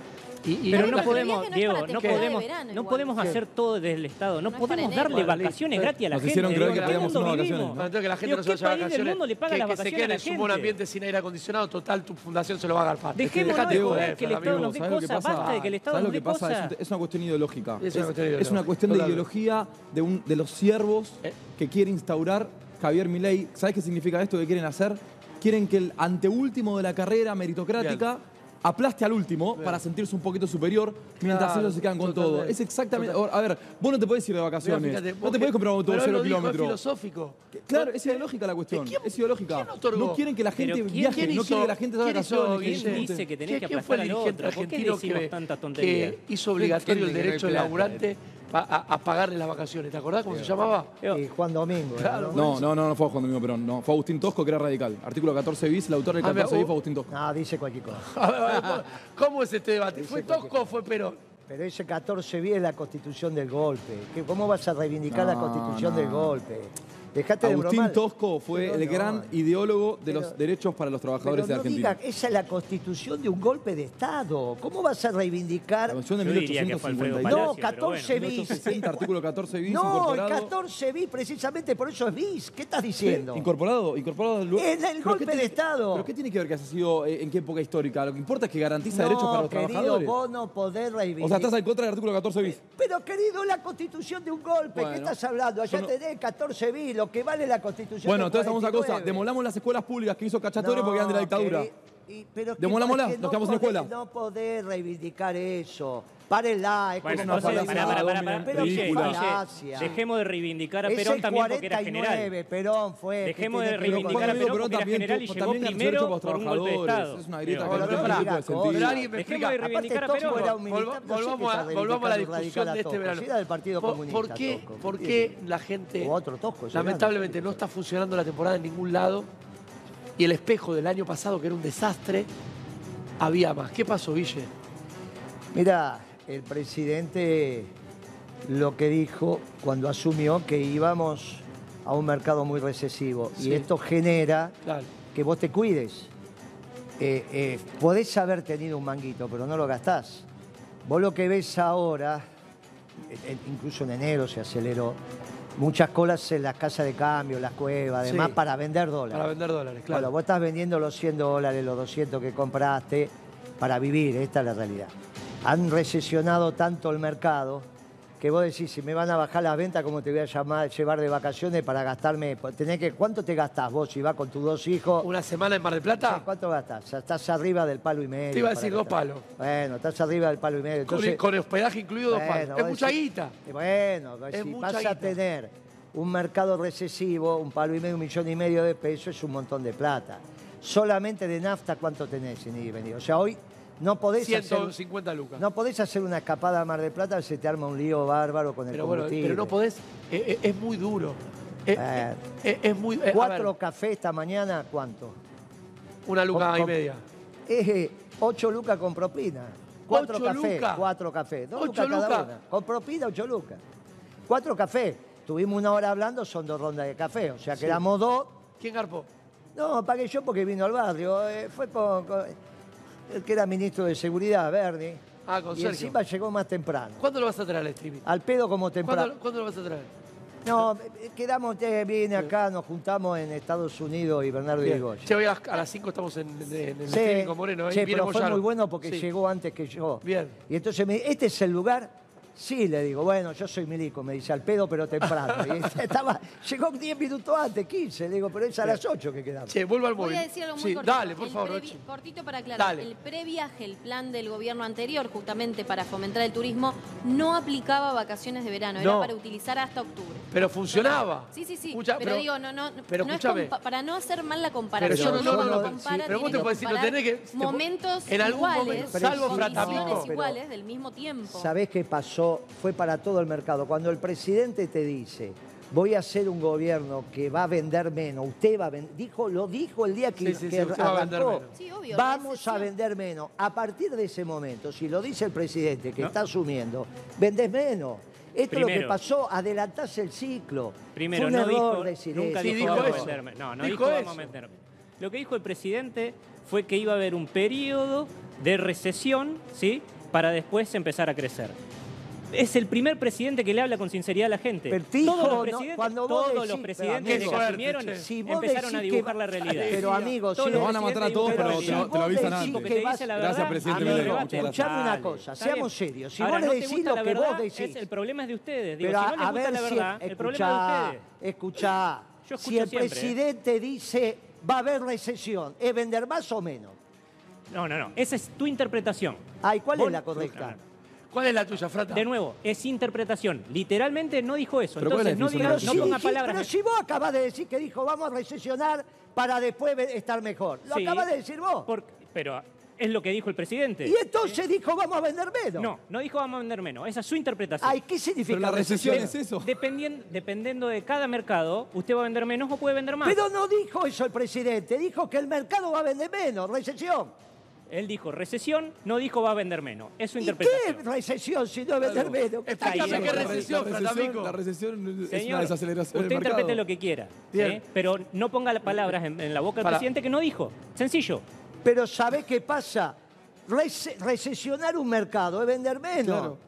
Y, y Pero no podemos, no Diego, no podemos, verano no podemos Sí. hacer todo desde el Estado. No podemos enero. darle vacaciones listo. gratis a la Nos gente. hicieron creer que ¿en qué podíamos vivimos? vacaciones, ¿no? Entonces que la gente Digo, no se ¿qué vaya del vacaciones. mundo le paga que, las que se vacaciones quede a en su buen ambiente sin aire acondicionado. Total, tu fundación se lo va a agarpar. Dejate de joder, joder que el Estado nos dé ¿sabes lo que cosas, pasa? basta de que el Estado ¿Sabes nos lo dé que pasa? Es, cosas. es una cuestión ideológica. Es una cuestión de ideología de los siervos Eh. que quiere instaurar Javier Milei. ¿Sabes qué significa esto que quieren hacer? Quieren que el anteúltimo de la carrera meritocrática aplaste al último para sentirse un poquito superior mientras Claro, ellos se quedan con todo. Es exactamente... A ver, vos no te podés ir de Mira, vacaciones. fíjate, no te podés comprar un auto de cero dijo, es kilómetros. filosófico. Claro, es ideológica la cuestión. ¿Quién- es ideológica. quién? No quieren que la gente ¿quién- viaje, ¿Quién no hizo- quieren que la gente hizo, vacaciones. ¿Quién dice que tenés ¿Quién- que aplastar el al dirigente otro? ¿Por qué argentino decimos que, hizo obligatorio el no derecho del laburante a, a pagarle las vacaciones? ¿Te acordás cómo se llamaba? Y Juan Domingo. Claro. ¿no? No, no, no, fue Juan Domingo Perón. No, fue Agustín Tosco, que era radical. Artículo 14 bis, el autor del Ah, mira, 14 bis uh. fue Agustín Tosco. No, dice cualquier cosa. A ver, a ver, ¿Cómo es este debate? ¿Fue Tosco o fue Perón? Pero ese 14 bien es la constitución del golpe. ¿Qué- ¿Cómo vas a reivindicar la constitución no. del golpe? Dejate de Agustín. Tosco fue Pero el no, gran ideólogo de pero- los derechos para los Pero trabajadores de Argentina. diga, esa es la constitución de un golpe de Estado. ¿Cómo vas a reivindicar? La Constitución de Yo diría que fue Alfredo 1852. No, Palacio, pero 14 bueno. bis. 1860, artículo 14 bis No, el incorporado. 14 bis, precisamente por eso es bis. ¿Qué estás diciendo? Incorporado, incorporado al En el ¿Pero golpe de tiene- Estado. ¿Pero qué tiene que ver que haya sido eh, en qué época histórica? Lo que importa es que garantiza derechos para los querido, trabajadores. vos no podés O reivindicar. sea, estás en contra del artículo 14 bis. Pero querido, la constitución de un golpe, Bueno, ¿qué estás hablando? Allá tenés 14 bis, lo que vale la constitución Bueno, entonces hagamos una cosa. 49. Demolamos las escuelas públicas que hizo Cachatore porque eran de la dictadura. Y- pero que- Demolámosla, es que nos quedamos sin podés- escuela. No podés reivindicar eso. Párenla, es Bueno, como entonces, falacia pará, pará, pará, pará. Pero qué falacia. Dejemos de reivindicar a Es Perón el también porque era 49, general. Perón fue. ¿qué Dejemos de reivindicar a? Perón porque era también general y llegó primero para por un los golpe de. Estado. Es una grieta que no tiene Pero ningún tipo de diga, sentido. Pero alguien me Dejemos explica. de reivindicar a Perón. volvamos, a, la discusión de este verano. Del Partido ¿Por, Comunista, por qué, la gente lamentablemente no está funcionando la temporada en ningún lado y el espejo del año pasado, que era un desastre, había más? ¿Qué pasó, Guille? Mira, el presidente lo que dijo cuando asumió que íbamos a un mercado muy recesivo Sí. y esto genera Claro. que vos te cuides. Eh, eh, podés haber tenido un manguito, pero no lo gastás. Vos lo que ves ahora, incluso en enero se aceleró, muchas colas en las casas de cambio, las cuevas, además Sí. para vender dólares. Para vender dólares, claro. Bueno, vos estás vendiendo los 100 dólares, los 200 que compraste para vivir, esta es la realidad. Han recesionado tanto el mercado que vos decís, si me van a bajar las ventas, ¿cómo te voy a llamar, llevar de vacaciones para gastarme? Pues Tenés que, ¿Cuánto te gastás vos si vas con tus dos hijos? ¿Una semana en Mar del Plata? ¿Cuánto gastás? Estás arriba del palo y medio. Te iba a decir dos gastar. palos. Bueno, estás arriba del palo y medio. Con, Entonces, con hospedaje incluido, dos palos. Es vos mucha decís- guita. Bueno, Es si vas a tener un mercado recesivo, un palo y medio, un millón y medio de pesos, es un montón de plata. Solamente de nafta, ¿cuánto tenés en ir y venir? O sea, hoy no podés, hacer, 150 lucas. no podés hacer una escapada a Mar del Plata, se te arma un lío bárbaro con el pero bueno, pero no podés. eh, eh, es muy duro. Eh, es muy. Cuatro cafés esta mañana, ¿cuánto? una luca con- y media. Ocho lucas con propina. Cuatro cafés, lucas. cuatro cafés. Dos Ocho lucas cada lucas. una. Con propina, ocho lucas. Cuatro cafés. Tuvimos una hora hablando, son dos rondas de café. O sea, Sí. quedamos dos. ¿Quién garpó? No, pagué yo porque vino al barrio. eh, fue con- el que era ministro de Seguridad, Bernie. Ah, con y Sergio. encima llegó más temprano. ¿Cuándo lo vas a traer al streaming? Al pedo como temprano. ¿Cuándo, cuándo lo vas a traer? No, eh, quedamos, eh, viene acá, nos juntamos en Estados Unidos y Bernardo. Irigoyen. Che, hoy a las, a las 5 estamos en, el Sí, streaming con Moreno. ahí sí, viene pero fue Moyano. muy bueno porque Sí. llegó antes que yo. Bien. Y entonces me dice, ¿este es el lugar? Sí, le digo, bueno, yo soy milico, me dice, al pedo pero temprano. Y estaba, llegó 10 minutos antes, 15, le digo, pero es a las 8 que quedamos. Che, vuelvo al Voy móvil. a decir algo muy Sí, cortito. dale, por El favor, previ-. Cortito para aclarar. Dale. El previaje, el plan del gobierno anterior, justamente para fomentar el turismo, no aplicaba vacaciones de verano, era No. para utilizar hasta octubre. Pero funcionaba. Sí, sí, sí. Escucha, pero, digo, no, no, pero no es para no hacer mal la Pero comparación. yo no, no, no, compara, pero vos te puedes decir, no tenés que... Momentos en algún iguales, momento, Pero salvo sí, pero- iguales del mismo tiempo. ¿Sabés qué pasó? Fue para todo el mercado. Cuando el presidente te dice, voy a hacer un gobierno que va a vender menos, usted va a vender, dijo, lo dijo el día que, Sí, sí, sí, que usted va a vender arrancó. menos. Sí, obvio, Vamos a vender menos. A partir de ese momento, si lo dice el presidente que No. está asumiendo, vendés menos. Esto es lo que pasó, adelantás el ciclo. Primero, Fue un no error dijo, decir nunca eso. Dijo, vamos a eso. venderme. No, no Dijo dijo, vamos a venderme. Lo que dijo el presidente fue que iba a haber un periodo de recesión, ¿sí? Para después empezar a crecer. Es el primer presidente que le habla con sinceridad a la gente. Todos los no, presidentes, cuando vos todos decís- los pero, presidentes amigo, que asumieron. Si empezaron a dibujar que- la realidad. Pero amigo, Todos si los Nos van a matar a todos, pero dibujan te lo, te lo avisan si antes. dice la. Gracias, presidente. Escuchame una cosa, seamos serios. Si Ahora, vos le no decís lo la que vos verdad, decís. es- el problema es de ustedes. Digo, Pero si a, no les a gusta ver la si verdad, el problema es de ustedes. escuchá. Si el ¿eh? presidente dice va a haber recesión, ¿es vender más o menos? No, no, no. Esa es tu interpretación. Ay, ¿cuál es la correcta? ¿Cuál es la tuya, Frata? De nuevo, es interpretación. Literalmente no dijo eso. Pero ¿cuál es Entonces no no ponga palabras. pero si vos acabás de decir que dijo vamos a recesionar para después estar mejor. Lo Sí, acabas de decir vos. por- pero es lo que dijo el presidente. Y entonces dijo vamos a vender menos. No, no dijo vamos a vender menos. Esa es su interpretación. Ay, ¿qué significa Pero la recesión es eso. Dependien- dependiendo de cada mercado, usted va a vender menos o puede vender más. Pero no dijo eso el presidente, dijo que el mercado va a vender menos, recesión. Él dijo recesión, no dijo va a vender menos. Es su ¿Y interpretación. qué recesión si no vender menos? ¿Qué está qué La, recesión, la recesión, la recesión es una Señor, desaceleración usted del interprete lo que quiera. ¿eh? pero no ponga las palabras en, en la boca del Para. presidente que no dijo. Sencillo. Pero ¿sabe qué pasa? Rece- recesionar un mercado es vender menos. Claro.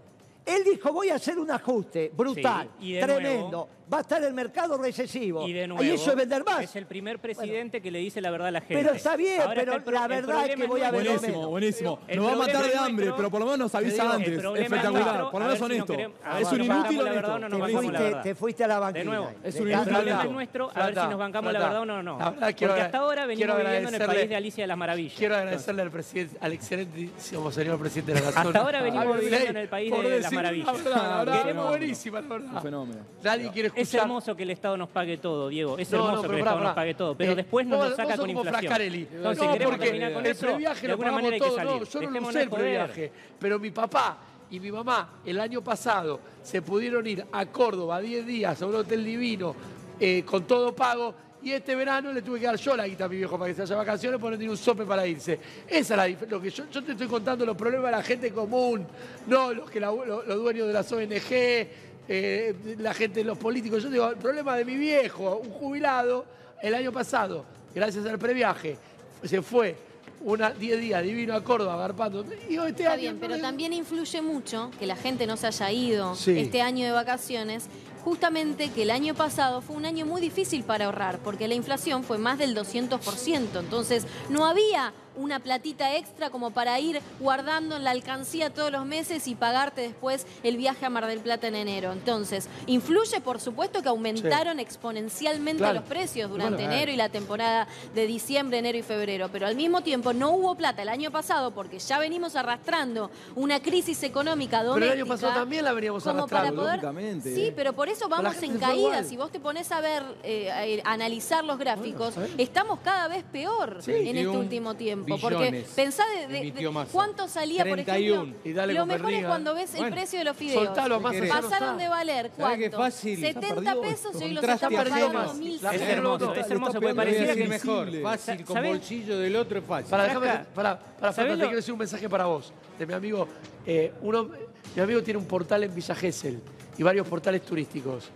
Él dijo, voy a hacer un ajuste brutal, Sí, y de tremendo. nuevo- va a estar el mercado recesivo. Y de nuevo, y eso es vender más. es el primer presidente que le dice la verdad a la gente. Pero está bien, Ahora pero está el la el verdad es que problema voy a vender Buenísimo, menos. buenísimo. El Nos va a matar problema de hambre, nuestro- pero por lo menos nos avisa digo, el antes. problema Espectacular. nuestro- por lo menos ver si no honesto. es si un inútil la verdad o no nos te, fuiste, verdad. te fuiste a la banquina. De nuevo, Es un el inútil problema la- es nuestro, a ver si nos bancamos la verdad o no. no. Porque hasta ahora venimos viviendo en el país de Alicia de las Maravillas. Quiero agradecerle al presidente, al excelentísimo señor presidente de la Nación. Hasta ahora venimos Javier viviendo en el país de las maravillas. Queremos- es buenísima, la Un verdad. fenómeno. Nadie quiere Es escuchar. hermoso que el Estado nos pague todo, Diego. Es No, no, hermoso que pero el pará, Estado nos pará. pague todo. Pero Eh, después nos vos- lo saca sos con como inflación. Frascarelli. Entonces, no, queremos porque terminar con el eso. previaje de lo alguna pagamos manera hay que todo. salir. No, yo no lo Dejémonos el joder. previaje. Pero mi papá y mi mamá el año pasado se pudieron ir a Córdoba 10 días a un hotel divino eh, con todo pago. Y este verano le tuve que dar yo la guita a mi viejo para que se vaya de vacaciones porque no tiene un sope para irse. Esa es la dif- lo que yo, yo te estoy contando los problemas de la gente común, no los que la- los dueños de las ONG, eh, la gente, los políticos. Yo digo, el problema de mi viejo, un jubilado, el año pasado, gracias al previaje, se fue una 10 días divino a Córdoba, agarpando. Y este Está año bien, no pero le- también influye mucho que la gente no se haya ido Sí. este año de vacaciones. Justamente que el año pasado fue un año muy difícil para ahorrar, porque la inflación fue más del 200%. Entonces, no había una platita extra como para ir guardando en la alcancía todos los meses y pagarte después el viaje a Mar del Plata en enero. Entonces, influye, por supuesto, que aumentaron exponencialmente Claro. los precios durante Bueno, enero y la temporada de diciembre, enero y febrero. Pero al mismo tiempo no hubo plata el año pasado porque ya venimos arrastrando una crisis económica Pero doméstica. el año pasado también la veníamos como para arrastrando. poder lógicamente. sí pero por eso vamos en caída si vos te pones a ver eh, a, a analizar los gráficos estamos cada vez peor en este 21 último tiempo porque billones pensá de, cuánto salía por 31. ejemplo Y dale lo mejor es cuando ves el Bueno, precio de los fideos Soltalo, más ¿Qué ya no pasaron de valer ¿Sabés qué cuánto fácil? 70 perdido pesos y hoy los a pagando Roma. 1.100. La Es gente hermoso, es hermoso, porque pareciera que mejor, fácil, con bolsillo del otro es fácil. Para, déjame, para, para, ¿Sabés Fernando, te quiero decir un mensaje para vos, de mi amigo. Eh, uno, mi amigo tiene un portal en Villa Gesell y varios portales turísticos.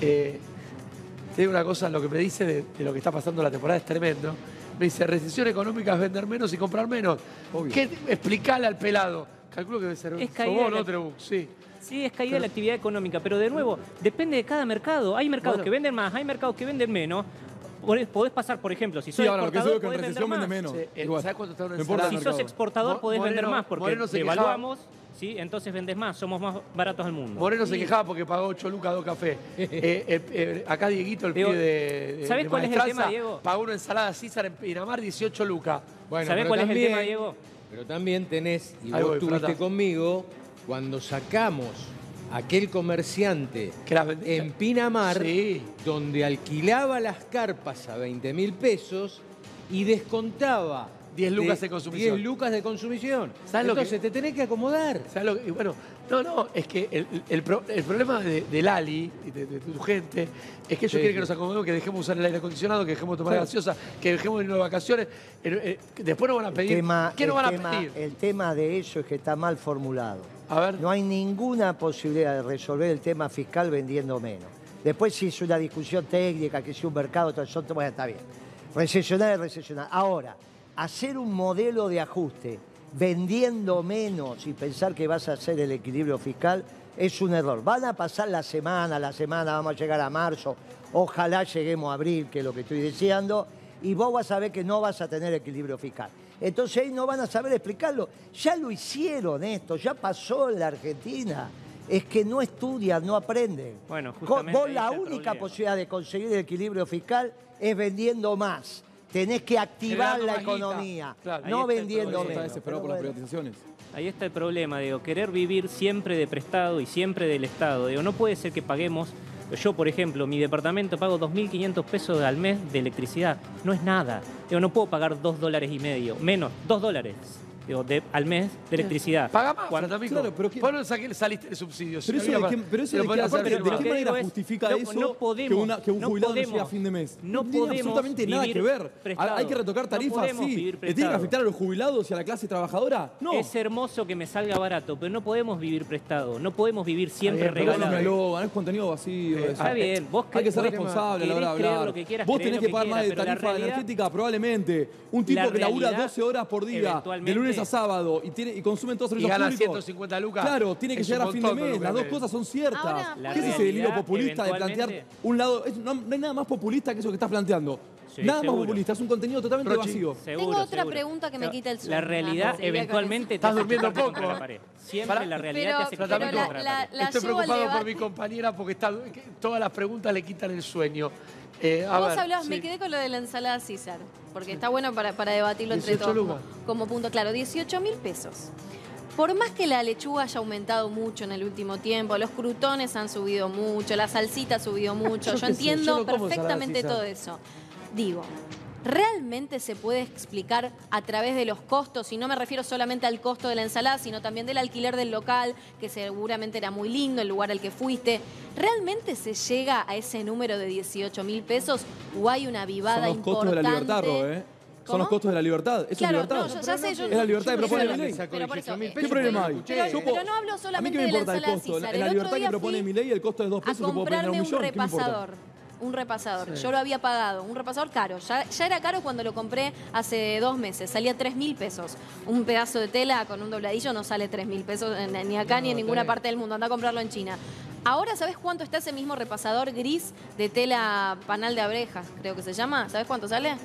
Eh, te digo una cosa, lo que me dice de, de lo que está pasando la temporada es tremendo. Me dice, recesión económica es vender menos y comprar menos. Obvio. ¿Qué, explicale al pelado. Calculo que debe ser Es caída la- ¿no, Trebuch? Sí. Sí, es caída de la actividad económica, pero de nuevo, depende de cada mercado. Hay mercados Bueno. que venden más, hay mercados que venden menos. Podés- Podés pasar, por ejemplo, si sos Sí, ahora lo que exportador, seguro que en podés vender recesión vende más. menos. Sí. ¿sabes cuánto está una Si sos exportador, Mo- podés vender más porque Moreno se quejaba- devaluamos, ¿sí? entonces vendes más, somos más baratos del mundo. Moreno se quejaba porque pagó 8 lucas dos cafés. Eh, eh, eh, acá Dieguito, el Diego, pibe de, ¿sabés de cuál es el tema, Diego? Pagó una ensalada César en Pinamar 18 lucas. Bueno, ¿Sabés cuál es el tema, Diego? Pero también tenés, y Ahí vos voy, estuviste Frata. conmigo, cuando sacamos aquel comerciante en Pinamar, Sí. donde alquilaba las carpas a 20 mil pesos y descontaba 10 lucas de- de consumición. 10 lucas de consumición. ¿Sabes lo que- Entonces te tenés que acomodar. ¿Sabes lo que- bueno, no, no, es que el, el pro- el problema de, del Ali y de, de tu gente es que ellos Sí, quieren que nos acomodemos, que dejemos usar el aire acondicionado, que dejemos tomar Claro. gaseosa, que dejemos ir de vacaciones. Eh, después nos van a El pedir. tema, ¿Qué nos van a pedir? el tema de eso es que está mal formulado. A ver. No hay ninguna posibilidad de resolver el tema fiscal vendiendo menos. Después si es una discusión técnica, que si un mercado, todo eso, bueno, está bien. Recesionar es recesionar. Ahora, hacer un modelo de ajuste vendiendo menos y pensar que vas a hacer el equilibrio fiscal es un error. Van a pasar la semana, la semana, vamos a llegar a marzo, ojalá lleguemos a abril, que es lo que estoy deseando, y vos vas a ver que no vas a tener equilibrio fiscal. Entonces ahí no van a saber explicarlo. Ya lo hicieron esto, ya pasó en la Argentina. Es que no estudian, no aprenden. Bueno, justamente Vos la única posibilidad de conseguir el equilibrio fiscal es vendiendo más. Tenés que activar la economía, Claro. No está el vendiendo. Está menos. desesperado por las privatizaciones. Ahí está el problema, digo, querer vivir siempre de prestado y siempre del Estado. Digo, no puede ser que paguemos, yo por ejemplo, mi departamento pago 2.500 pesos al mes de electricidad. No es nada. Digo, no puedo pagar 2 dólares y medio, menos, 2 dólares. Digo, de, al mes de electricidad. Paga más, Cuando-. Claro, pero ¿qué- Vos no saqué- saliste de subsidios. Pero eso no de había qué, pa- pero eso te lo de qué, podías aparte, hacer ¿de pero qué lo que manera es, justifica no- eso no que, podemos- una- que un no jubilado no podemos- llegue a fin de mes? no tiene podemos absolutamente nada que ver. prestado. Hay que retocar No tarifas, sí. ¿Le tiene que afectar a los jubilados y a la clase trabajadora? No. Es hermoso que me salga barato, pero no podemos vivir prestado. No podemos vivir siempre bien, Pero no es contenido vacío. eso. Está bien, vos Hay que ser responsable a la hora de hablar. Vos tenés que pagar más de tarifa energética, probablemente. Un tipo que labura realidad, 12 horas por día, de eventualmente- lunes a sábado, y, tiene, y consume todos los Y servicios gana públicos. 150 lucas. Claro, tiene que Es llegar a fin de mes. Las dos cosas son ciertas. Ahora- ¿Qué es ese delirio populista de plantear un lado? es- no, no hay nada más populista que eso que estás planteando. Sí, nada seguro. más populista, es un contenido totalmente Rochi. vacío. Seguro, Tengo otra seguro. pregunta que me quita el sueño. La realidad, Ah, eventualmente, te Estás durmiendo poco. contra la pared. Siempre la realidad Pero- te hace la- Estoy preocupado por mi compañera porque todas las preguntas le quitan el sueño. Eh, a Vos ver, hablabas, sí. me quedé con lo de la ensalada César, porque está bueno para, para debatirlo entre 18 todos como, como punto claro. 18 mil pesos. Por más que la lechuga haya aumentado mucho en el último tiempo, los crutones han subido mucho, la salsita ha subido mucho, Yo yo, qué sé, entiendo yo no como perfectamente todo eso. Digo, ¿realmente se puede explicar a través de los costos? Y no me refiero solamente al costo de la ensalada, sino también del alquiler del local, que seguramente era muy lindo, el lugar al que fuiste. ¿Realmente se llega a ese número de 18 mil pesos o hay una Son vivada los costos de la libertad, Ro, ¿eh? Son ¿Cómo? los costos de la libertad. Eso Claro, es libertad. no, yo ya sé, yo- es la libertad yo que propone mi ley. pero por eso, ¿Qué problema hay? Pero, Yo pero no hablo a mí solamente qué me de la importa el costo. En la El libertad que propone mi ley, el costo de dos a pesos se puede poner a un comprarme un millón. ¿Qué me importa? repasador. Un repasador. Sí. Yo lo había pagado. Un repasador caro. Ya, ya era caro cuando lo compré hace dos meses. Salía 3 mil pesos. Un pedazo de tela con un dobladillo no sale 3 mil pesos ni acá ni en ninguna parte del mundo. Anda a comprarlo en China. Ahora, ¿sabes cuánto está ese mismo repasador gris de tela panal de abejas? Creo que se llama. ¿Sabes cuánto sale?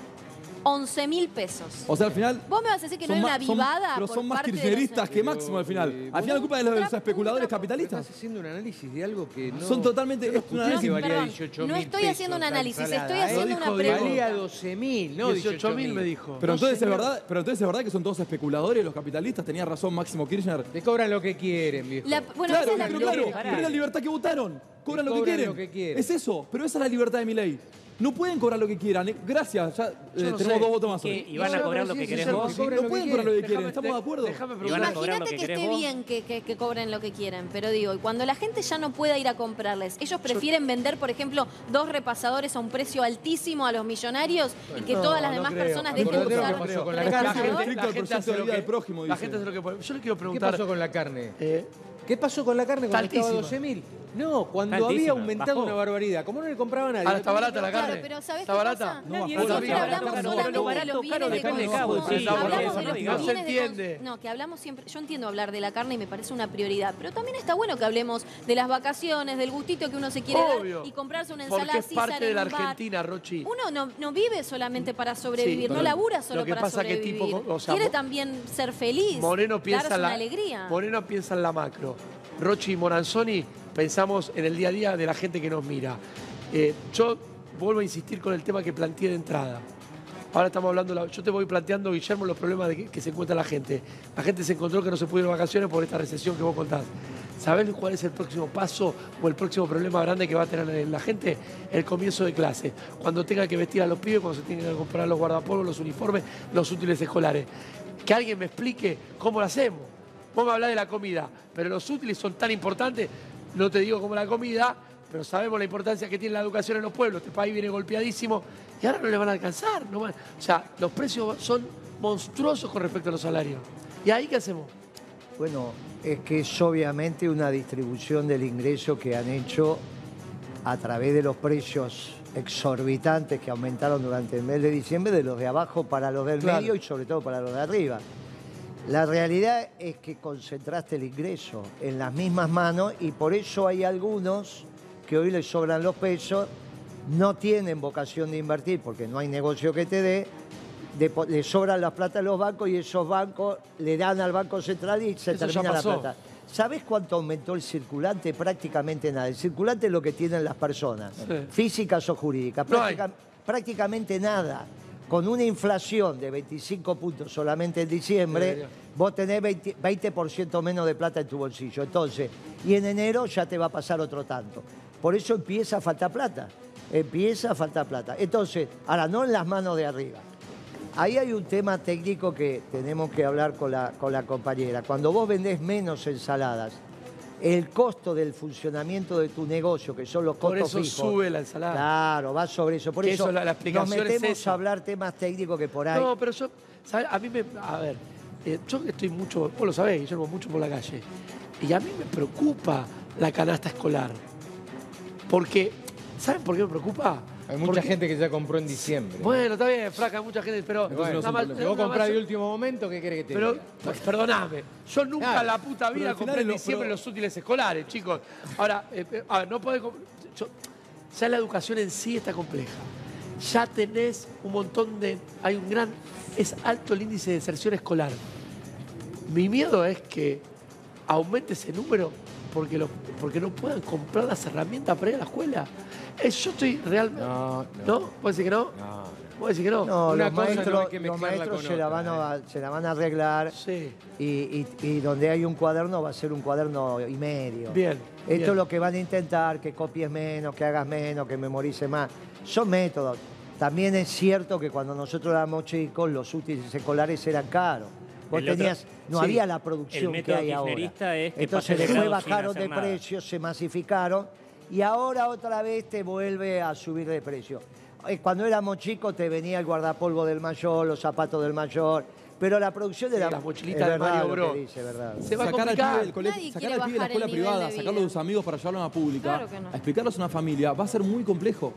11 mil pesos. O sea, al final. Vos me vas a decir que no hay una vivada Pero por son más parte de los- kirchneristas que Máximo al final. Al final, la culpa de los especuladores capitalistas. Estás haciendo un análisis de algo que no... Son totalmente. Es un análisis- que valía Perdón, 18 no estoy pesos haciendo un análisis, estoy ¿eh? haciendo una pregunta. Valía 12 mil, no 18 mil me dijo. Pero entonces, es verdad, pero entonces es verdad que son todos especuladores los capitalistas. Tenía razón Máximo Kirchner. Te cobran lo que quieren, viejo. La- bueno, claro, esa es la pero claro, pero es la libertad que votaron. Cobran lo que, Cobran quieren. lo que quieren. Es eso, pero esa es la libertad de mi ley. No pueden cobrar lo que quieran. eh. Gracias, ya eh, no tenemos sé. dos votos más. ¿Y hoy. qué? ¿Y van a No, cobrar lo que querés vos? No pueden cobrar lo que quieren. ¿estamos de acuerdo? Imagínate que esté vos. bien que, que- que cobren lo que quieren, pero digo, y cuando la gente ya no pueda ir a comprarles, ellos prefieren vender, por ejemplo, dos repasadores a un precio altísimo a los millonarios y que No, todas las no demás creo. personas dejen de usar pasó con la carne. La repasador. gente, la hace lo que prójimo, La gente hace lo que. Yo le quiero ¿Qué preguntar. pasó con la carne? ¿Qué pasó con la carne cuando estaba a altísima. 12 mil? No, cuando había aumentado bajó. una barbaridad. Como no le compraba a nadie. ahora está barata la Claro, carne. pero ¿sabés ¿Está qué barata? pasa? No, que pero solamente de los bienes de consumo. Hablamos de los no bienes se de entiende. No, que hablamos siempre, yo entiendo hablar de la carne y me parece una prioridad, pero también está bueno que hablemos de las vacaciones, del gustito que uno se quiere Obvio. dar y comprarse una ensalada Porque es parte de la. Argentina, Rochi. Uno no, no vive solamente para sobrevivir, Sí, no labura solo lo que para pasa que sobrevivir. tipo, o sea, Quiere también ser feliz, Moreno piensa darse la una alegría. Moreno piensa en la macro. Rochi y Moranzoni pensamos en el día a día de la gente que nos mira. Eh, yo vuelvo a insistir con el tema que planteé de entrada. Ahora estamos hablando, la- yo te voy planteando, Guillermo, los problemas que se encuentra la gente. La gente se encontró que no se pudo ir de vacaciones por esta recesión que vos contás. ¿Sabés cuál es el próximo paso o el próximo problema grande que va a tener la gente? El comienzo de clase. Cuando tenga que vestir a los pibes, cuando se tengan que comprar los guardapolvos, los uniformes, los útiles escolares. Que alguien me explique cómo lo hacemos. Vos me hablás de la comida, pero los útiles son tan importantes, no te digo como la comida, pero sabemos la importancia que tiene la educación en los pueblos. Este país viene golpeadísimo y ahora no le van a alcanzar. no van- O sea, los precios son monstruosos con respecto a los salarios. ¿Y ahí qué hacemos? Bueno, es que es obviamente una distribución del ingreso que han hecho a través de los precios exorbitantes que aumentaron durante el mes de diciembre de los de abajo para los del Claro. medio y sobre todo para los de arriba. La realidad es que concentraste el ingreso en las mismas manos y por eso hay algunos que hoy les sobran los pesos, no tienen vocación de invertir porque no hay negocio que te dé, le sobran las plata a los bancos y esos bancos le dan al Banco Central y se Eso termina la plata. ¿Sabes cuánto aumentó el circulante? Prácticamente nada. El circulante es lo que tienen las personas, Sí. físicas o jurídicas. No prácticamente nada. Con una inflación de 25 puntos solamente en diciembre, vos tenés 20%, 20% menos de plata en tu bolsillo. Entonces, y en enero ya te va a pasar otro tanto. Por eso empieza a faltar plata. Empieza a faltar plata. Entonces, ahora no en las manos de arriba. Ahí hay un tema técnico que tenemos que hablar con la, con la compañera. Cuando vos vendés menos ensaladas, el costo del funcionamiento de tu negocio, que son los Por costos eso fijos. sube la ensalada. Claro, va sobre eso. Por Que eso, eso, la- la explicación nos metemos a hablar temas técnicos que por ahí. No, pero yo, ¿sabes? A mí me. A ver, eh, yo estoy mucho, vos lo sabés, Guillermo, mucho por la calle. Y a mí me preocupa la canasta escolar. Porque, ¿saben por qué me preocupa? Hay mucha Porque- gente que ya compró en diciembre. Bueno, está bien, fraca, mucha gente, pero. Bueno, nada más- de último momento, ¿qué querés que te Pero, diga? pues, perdoname, yo nunca Claro, en la puta vida compré en lo- diciembre pero- los útiles escolares, chicos. Ahora, eh, eh, a ver, no podés... yo- ya la educación en sí está compleja. Ya tenés un montón de... Hay un gran... Es alto el índice de deserción escolar. Mi miedo es que aumente ese número porque, lo- porque no puedan comprar las herramientas para ir a la escuela. Es- yo estoy realmente... No, ¿No? ¿Puedes decir que no? No, ¿Puedes decir que no? No, Una los cosa no maestros, que los maestros se, la van a, se la van a arreglar Sí. y, y- y donde hay un cuaderno va a ser un cuaderno y medio. Bien. Esto bien. es lo que van a intentar, que copies menos, que hagas menos, que memorices más. Son métodos. También es cierto que cuando nosotros éramos chicos, los útiles escolares eran caros. Vos El otro- tenías, no sí, había la el producción que método hay ahora. es que Entonces después bajaron de nada. precios, se masificaron y ahora otra vez te vuelve a subir de precio. Eh, Cuando éramos chicos te venía el guardapolvo del mayor, los zapatos del mayor, pero la producción de Sí, la las mochilitas de verdad Mario que Bros. dice, verdad. Se va a sacar al complicar. pibe del Nadie sacar al pibe de la el escuela privada, de sacarlo de sus amigos para llevarlo a una pública, Claro que no. a explicarlos a una familia, va a ser muy complejo.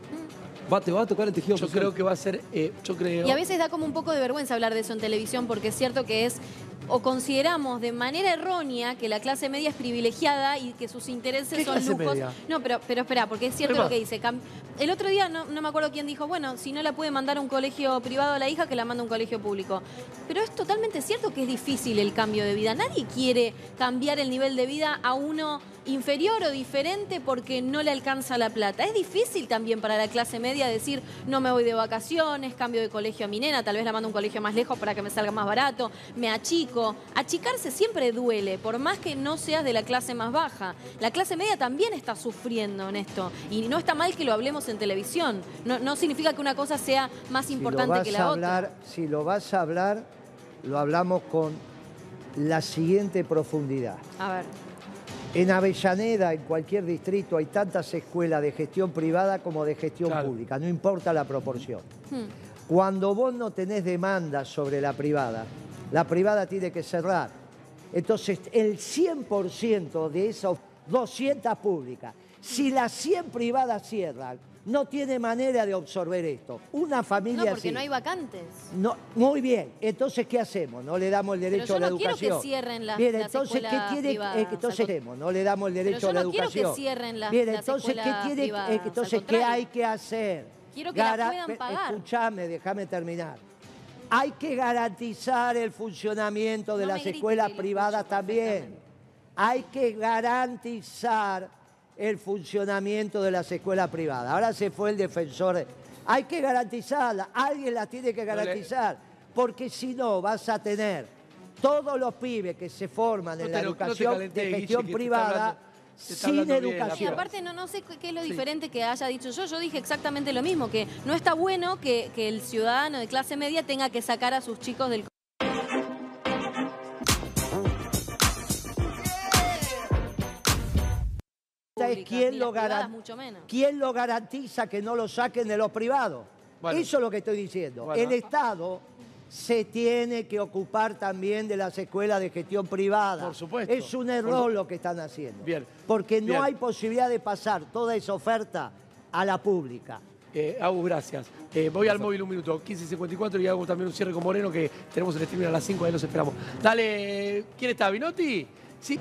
Va, te va a tocar el tejido Yo social. creo que va a ser... eh, yo creo... Y a veces da como un poco de vergüenza hablar de eso en televisión porque es cierto que es o consideramos de manera errónea que la clase media es privilegiada y que sus intereses ¿Qué son clase lujos. media? No, pero, pero espera, porque es cierto lo que dice. El otro día no, no me acuerdo quién dijo, bueno, si no la puede mandar a un colegio privado a la hija, que la manda a un colegio público. Pero es totalmente cierto que es difícil el cambio de vida. Nadie quiere cambiar el nivel de vida a uno inferior o diferente porque no le alcanza la plata. Es difícil también para la clase media decir, no me voy de vacaciones, cambio de colegio a mi nena, tal vez la mando a un colegio más lejos para que me salga más barato, me achico. Achicarse siempre duele, por más que no seas de la clase más baja. La clase media también está sufriendo en esto. Y no está mal que lo hablemos en televisión. No, no significa que una cosa sea más importante que la hablar, otra. Si lo vas a hablar, lo hablamos con la siguiente profundidad. A ver. En Avellaneda, en cualquier distrito, hay tantas escuelas de gestión privada como de gestión Claro. pública, no importa la proporción. Hmm. Cuando vos no tenés demanda sobre la privada, la privada tiene que cerrar. Entonces, el 100% de esas 200 públicas, si las 100 privadas cierran, no tiene manera de absorber esto. Una No, familia porque así. no hay vacantes. No, muy bien. Entonces, ¿qué hacemos? No le damos el derecho yo a la no quiero que cierren las- bien, las entonces, ¿qué tiene? privadas, eh, entonces, al ¿qué hacemos? No le damos el derecho yo a la no quiero que cierren las- bien, las entonces, ¿qué tiene? privadas, eh, al entonces, ¿qué hay que hacer? Quiero que la Gara- puedan pagar. Escuchame, déjame terminar. Hay que garantizar el funcionamiento de No las escuelas privadas también. Hay que garantizar el funcionamiento de las escuelas privadas. Ahora se fue el defensor. de- Hay que garantizarla. Alguien la tiene que garantizar. Porque si no, vas a tener todos los pibes que se forman No en la lo- no te educación calenté, de gestión privada sin la Y educación. aparte no, no sé qué es lo Sí. diferente que haya dicho yo. Yo dije exactamente lo mismo, que no está bueno que, que el ciudadano de clase media tenga que sacar a sus chicos del es quién lo, privadas mucho menos. quién lo garantiza que no lo saquen de los privados. Bueno. Eso es lo que estoy diciendo. Bueno. El Estado se tiene que ocupar también de las escuelas de gestión privada. Por supuesto. Es un error lo que están haciendo. Bien. Porque no Bien. hay posibilidad de pasar toda esa oferta a la pública. Eh, Agus, gracias. Eh, voy al móvil un minuto, 15.54 y hago también un cierre con Moreno que tenemos el streaming a las 5, ahí los esperamos. Dale, ¿quién está? ¿Vinotti? Sí.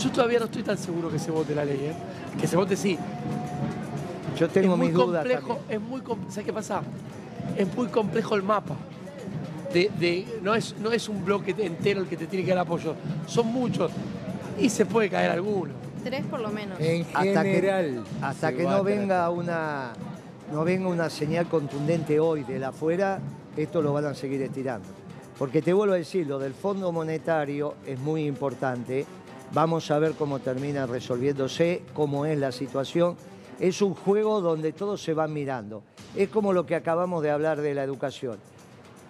Yo todavía no estoy tan seguro que se vote la ley, ¿eh? Que se vote sí. Yo tengo es muy mis dudas complejo, también. es muy com- ¿Sabes qué pasa? Es muy complejo el mapa. De, de- no, es, no es un bloque entero el que te tiene que dar apoyo. Son muchos. Y se puede caer alguno. Tres por lo menos. En Hasta que-. Hasta que no venga una no venga una señal contundente hoy de la afuera, esto lo van a seguir estirando. Porque te vuelvo a decir, lo del Fondo Monetario es muy importante. Vamos a ver cómo termina resolviéndose, cómo es la situación. Es un juego donde todos se van mirando. Es como lo que acabamos de hablar de la educación.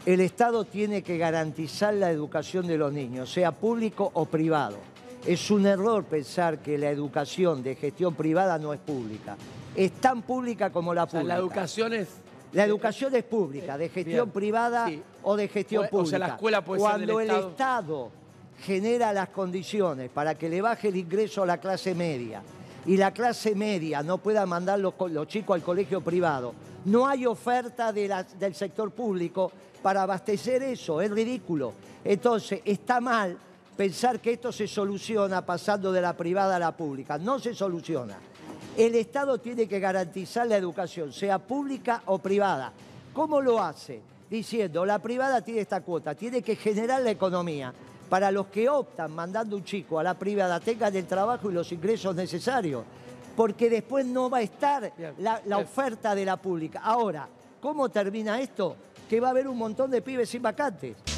El Estado tiene que garantizar la educación de los niños, sea público o privado. Es un error pensar que la educación de gestión privada no es pública. Es tan pública como la O sea, pública. la educación es... La educación es pública, de gestión Bien, privada sí. o de gestión O- o pública. sea, la escuela puede ser Cuando del el Estado. Estado genera las condiciones para que le baje el ingreso a la clase media y la clase media no pueda mandar los, co- los chicos al colegio privado, no hay oferta de la- del sector público para abastecer eso, es ridículo. Entonces, está mal pensar que esto se soluciona pasando de la privada a la pública. No se soluciona. El Estado tiene que garantizar la educación, sea pública o privada. ¿Cómo lo hace? Diciendo, la privada tiene esta cuota, tiene que generar la economía para los que optan mandando un chico a la privada tengan el trabajo y los ingresos necesarios, porque después no va a estar la, la oferta de la pública. Ahora, ¿cómo termina esto? Que va a haber un montón de pibes sin vacantes.